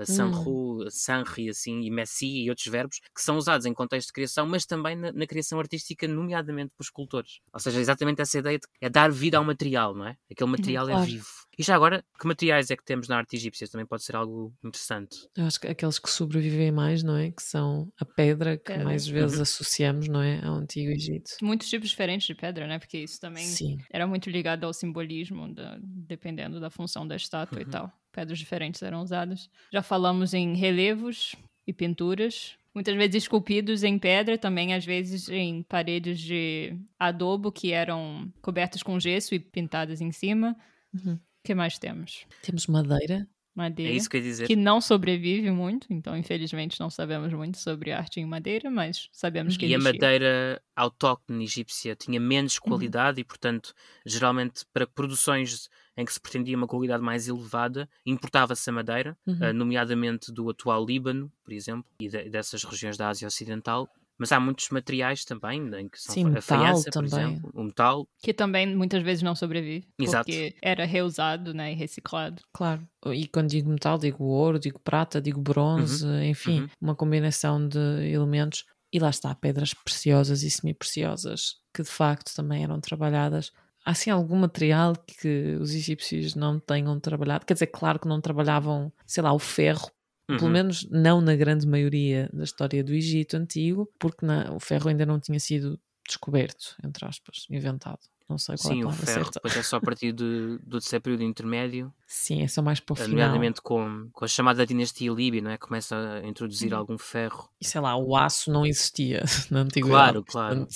sanru, sanri, assim, e messi e outros verbos que são usados em contexto de criação, mas também na, na criação artística, nomeadamente por escultores. Ou seja, exatamente essa ideia de é dar vida ao material, não é? Aquele material é claro. vivo. E já agora, que materiais é que temos na arte egípcia? Também pode ser algo interessante. Eu acho que aqueles que sobrevivem mais, não é? Que são a pedra que Pedra. mais vezes Uhum. associamos, não é? Ao Antigo Egito. Muitos tipos diferentes de pedra, né? Porque isso também Sim. era muito ligado ao simbolismo, da- dependendo da função da estátua e Uhum. tal. Pedras diferentes eram usadas. Já falamos em relevos e pinturas. Muitas vezes esculpidos em pedra, também às vezes em paredes de adobo que eram cobertas com gesso e pintadas em cima. Uhum. O que mais temos? Temos madeira. Madeira. É isso que eu ia dizer. Que não sobrevive muito, então infelizmente não sabemos muito sobre arte em madeira, mas sabemos que E a existia. madeira autóctone egípcia tinha menos Uhum. qualidade e, portanto, geralmente para produções em que se pretendia uma qualidade mais elevada, importava-se a madeira, Uhum. eh, nomeadamente do atual Líbano, por exemplo, e de- dessas regiões da Ásia Ocidental. Mas há muitos materiais também, em que são Sim, a metal faiança, por também. exemplo, o metal. Que também muitas vezes não sobrevive. Exato. Porque era reusado né, e reciclado. Claro. E quando digo metal, digo ouro, digo prata, digo bronze, enfim, uhum. uma combinação de elementos. E lá está, pedras preciosas e semi-preciosas, que de facto também eram trabalhadas. Há assim algum material que os egípcios não tenham trabalhado? Quer dizer, claro que não trabalhavam, sei lá, o ferro, pelo Uhum. menos não na grande maioria da história do Egito antigo, porque na- o ferro ainda não tinha sido descoberto, entre aspas, inventado. Não sei qual é Sim, a o ferro certa. depois é só a partir de- do terceiro período intermédio, Sim, é só mais para o final. nomeadamente com, com a chamada dinastia Líbia, não é? Começa a introduzir Uhum. algum ferro. E sei lá, o aço não existia *laughs* na antiguidade. Claro, claro.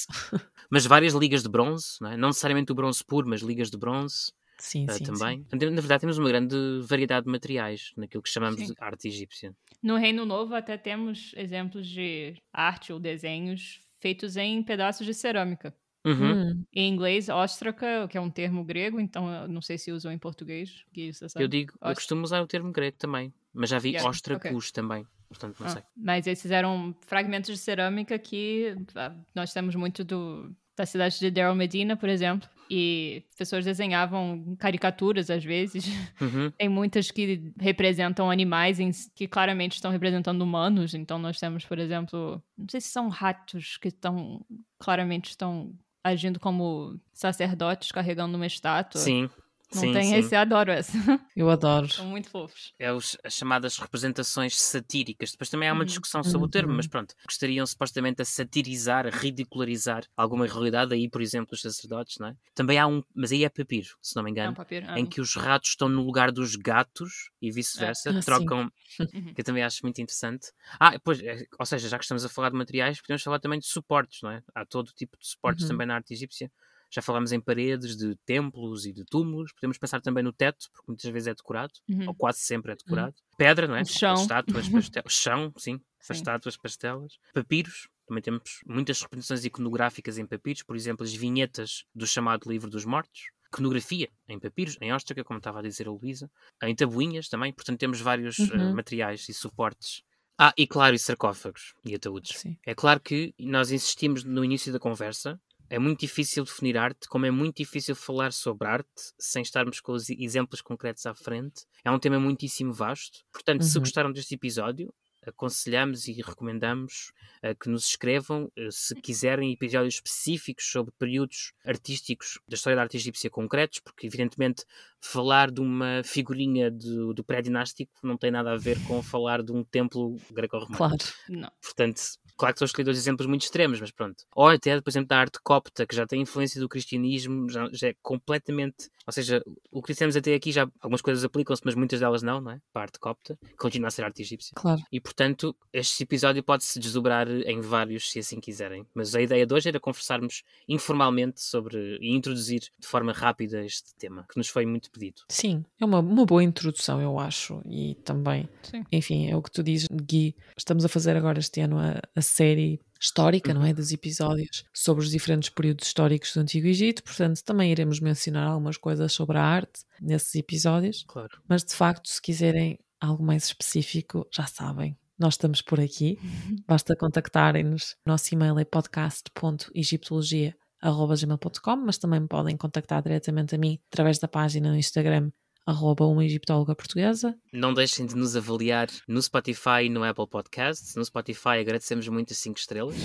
Mas várias ligas de bronze, não, é? não necessariamente o bronze puro, mas ligas de bronze Sim, eh, sim, também. sim. Portanto, na verdade, temos uma grande variedade de materiais naquilo que chamamos Sim. de arte egípcia. No Reino Novo até temos exemplos de arte ou desenhos feitos em pedaços de cerâmica. Uhum. Hum, Em inglês, óstraca, que é um termo grego, então eu não sei se usam em português. Sabe? Eu digo, eu costumo usar o termo grego também, mas já vi Yeah, ostracus também, portanto não Ah, sei. mas esses eram fragmentos de cerâmica que ah, nós temos muito do, da cidade de Daryl Medina, por exemplo, e pessoas desenhavam caricaturas às vezes. *laughs* Uhum. Tem muitas que representam animais em que claramente estão representando humanos. Então nós temos, por exemplo, não sei se são ratos que estão claramente estão agindo como sacerdotes carregando uma estátua. Sim, Não sim, tem sim. esse, eu adoro essa. *laughs* eu adoro. São muito fofos. É os- as chamadas representações satíricas. Depois também há uma discussão sobre o termo, Uhum. mas pronto, gostariam supostamente a satirizar, a ridicularizar alguma realidade, aí por exemplo os sacerdotes, não é? Também há um, mas aí é papiro, se não me É um engano. papiro. em que os ratos estão no lugar dos gatos e vice-versa, Ah, sim. trocam, *laughs* Uhum. que eu também acho muito interessante. Ah, pois, é, ou seja, já que estamos a falar de materiais, podemos falar também de suportes, não é? Há todo tipo de suportes Uhum. também na arte egípcia. Já falámos em paredes de templos e de túmulos, podemos pensar também no teto, porque muitas vezes é decorado, Uhum. ou quase sempre é decorado. Pedra, não é? O chão. As estátuas, *laughs* pastel... chão, sim, as Sim. estátuas, pastelas. Papiros, também temos muitas representações iconográficas em papiros, por exemplo, as vinhetas do chamado Livro dos Mortos. Iconografia em papiros, em óstraca, como estava a dizer a Luísa. Em tabuinhas também, portanto temos vários eh, Uhum. materiais e suportes. Ah, e claro, e sarcófagos e ataúdes. Sim. É claro que nós insistimos no início da conversa. É muito difícil definir arte, como é muito difícil falar sobre arte sem estarmos com os exemplos concretos à frente. É um tema muitíssimo vasto. Portanto, se Uhum. gostaram deste episódio, aconselhamos e recomendamos eh, que nos escrevam, eh, se quiserem, episódios específicos sobre períodos artísticos da história da arte egípcia concretos, porque, evidentemente, falar de uma figurinha do, do pré-dinástico não tem nada a ver com falar de um templo greco-romano. Claro. Não. Portanto, Claro que estou a escolher dois exemplos muito extremos, mas pronto. Ou até, por exemplo, da arte copta, que já tem influência do cristianismo, já, já é completamente. Ou seja, o que dissemos até aqui já algumas coisas aplicam-se, mas muitas delas não, não é? Para a arte copta, continua a ser arte egípcia. Claro. E portanto, este episódio pode-se desdobrar em vários, se assim quiserem. Mas a ideia de hoje era conversarmos informalmente sobre e introduzir de forma rápida este tema, que nos foi muito pedido. Sim, é uma, uma boa introdução, eu acho. E também, Sim. enfim, é o que tu dizes, Gui. Estamos a fazer agora este ano a, a série histórica, não é? Dos episódios sobre os diferentes períodos históricos do Antigo Egito, portanto, também iremos mencionar algumas coisas sobre a arte nesses episódios. Claro. Mas de facto, se quiserem algo mais específico, já sabem. Nós estamos por aqui. Basta contactarem-nos. Nosso e-mail é podcast.egiptologia.gmail.com mas também podem contactar diretamente a mim através da página no Instagram arroba uma egiptóloga portuguesa. Não deixem de nos avaliar no Spotify e no Apple Podcasts. No Spotify agradecemos muito as 5 estrelas.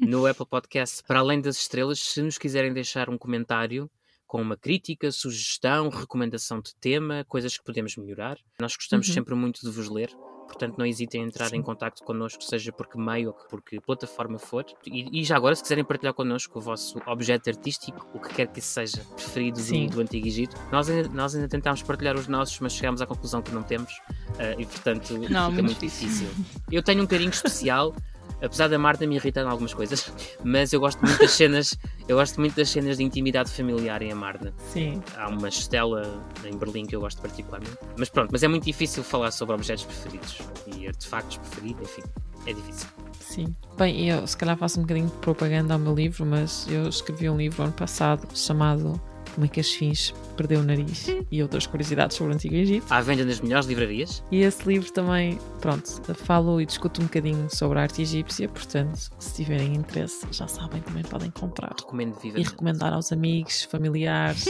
No *laughs* Apple Podcasts, para além das estrelas, se nos quiserem deixar um comentário com uma crítica, sugestão, recomendação de tema, coisas que podemos melhorar, nós gostamos Uhum. sempre muito de vos ler. Portanto, não hesitem em entrar em contato connosco, seja por que meio ou por que plataforma for. E, e já agora, se quiserem partilhar connosco o vosso objeto artístico, o que quer que seja, preferido do, do Antigo Egito, nós ainda, nós ainda tentámos partilhar os nossos, mas chegámos à conclusão que não temos. ah, e, portanto, Não, fica muito muito difícil. difícil. Eu tenho um carinho especial, *laughs* apesar da Marta me irritar em algumas coisas, *laughs* mas eu gosto muito das cenas, eu gosto muito das cenas de intimidade familiar em Amarna. Sim, Há uma estela em Berlim que eu gosto particularmente. Mas pronto, mas é muito difícil falar sobre objetos preferidos e artefactos preferidos, enfim, é difícil. sim. Bem, eu se calhar faço um bocadinho de propaganda ao meu livro, mas eu escrevi um livro ano passado chamado Como é que as fins perdeu o nariz e outras curiosidades sobre o Antigo Egito. À venda nas melhores livrarias, E esse livro também, pronto, falo e discuto um bocadinho sobre a arte egípcia, portanto, se tiverem interesse, já sabem, também podem comprar. recomendo E vivamente. recomendar aos amigos, familiares.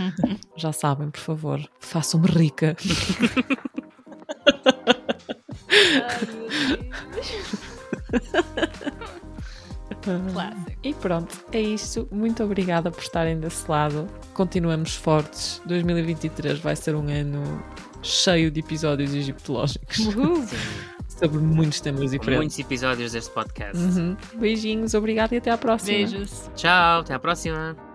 *laughs* já sabem, por favor, façam-me rica. *laughs* Clássico. E pronto, é isto. Muito obrigada por estarem desse lado. Continuamos fortes. 2023 vai ser um ano cheio de episódios egiptológicos *laughs* sobre muitos temas diferentes. muitos episódios deste podcast. Uhum. Beijinhos, obrigada e até à próxima. Beijos. Tchau, até à próxima.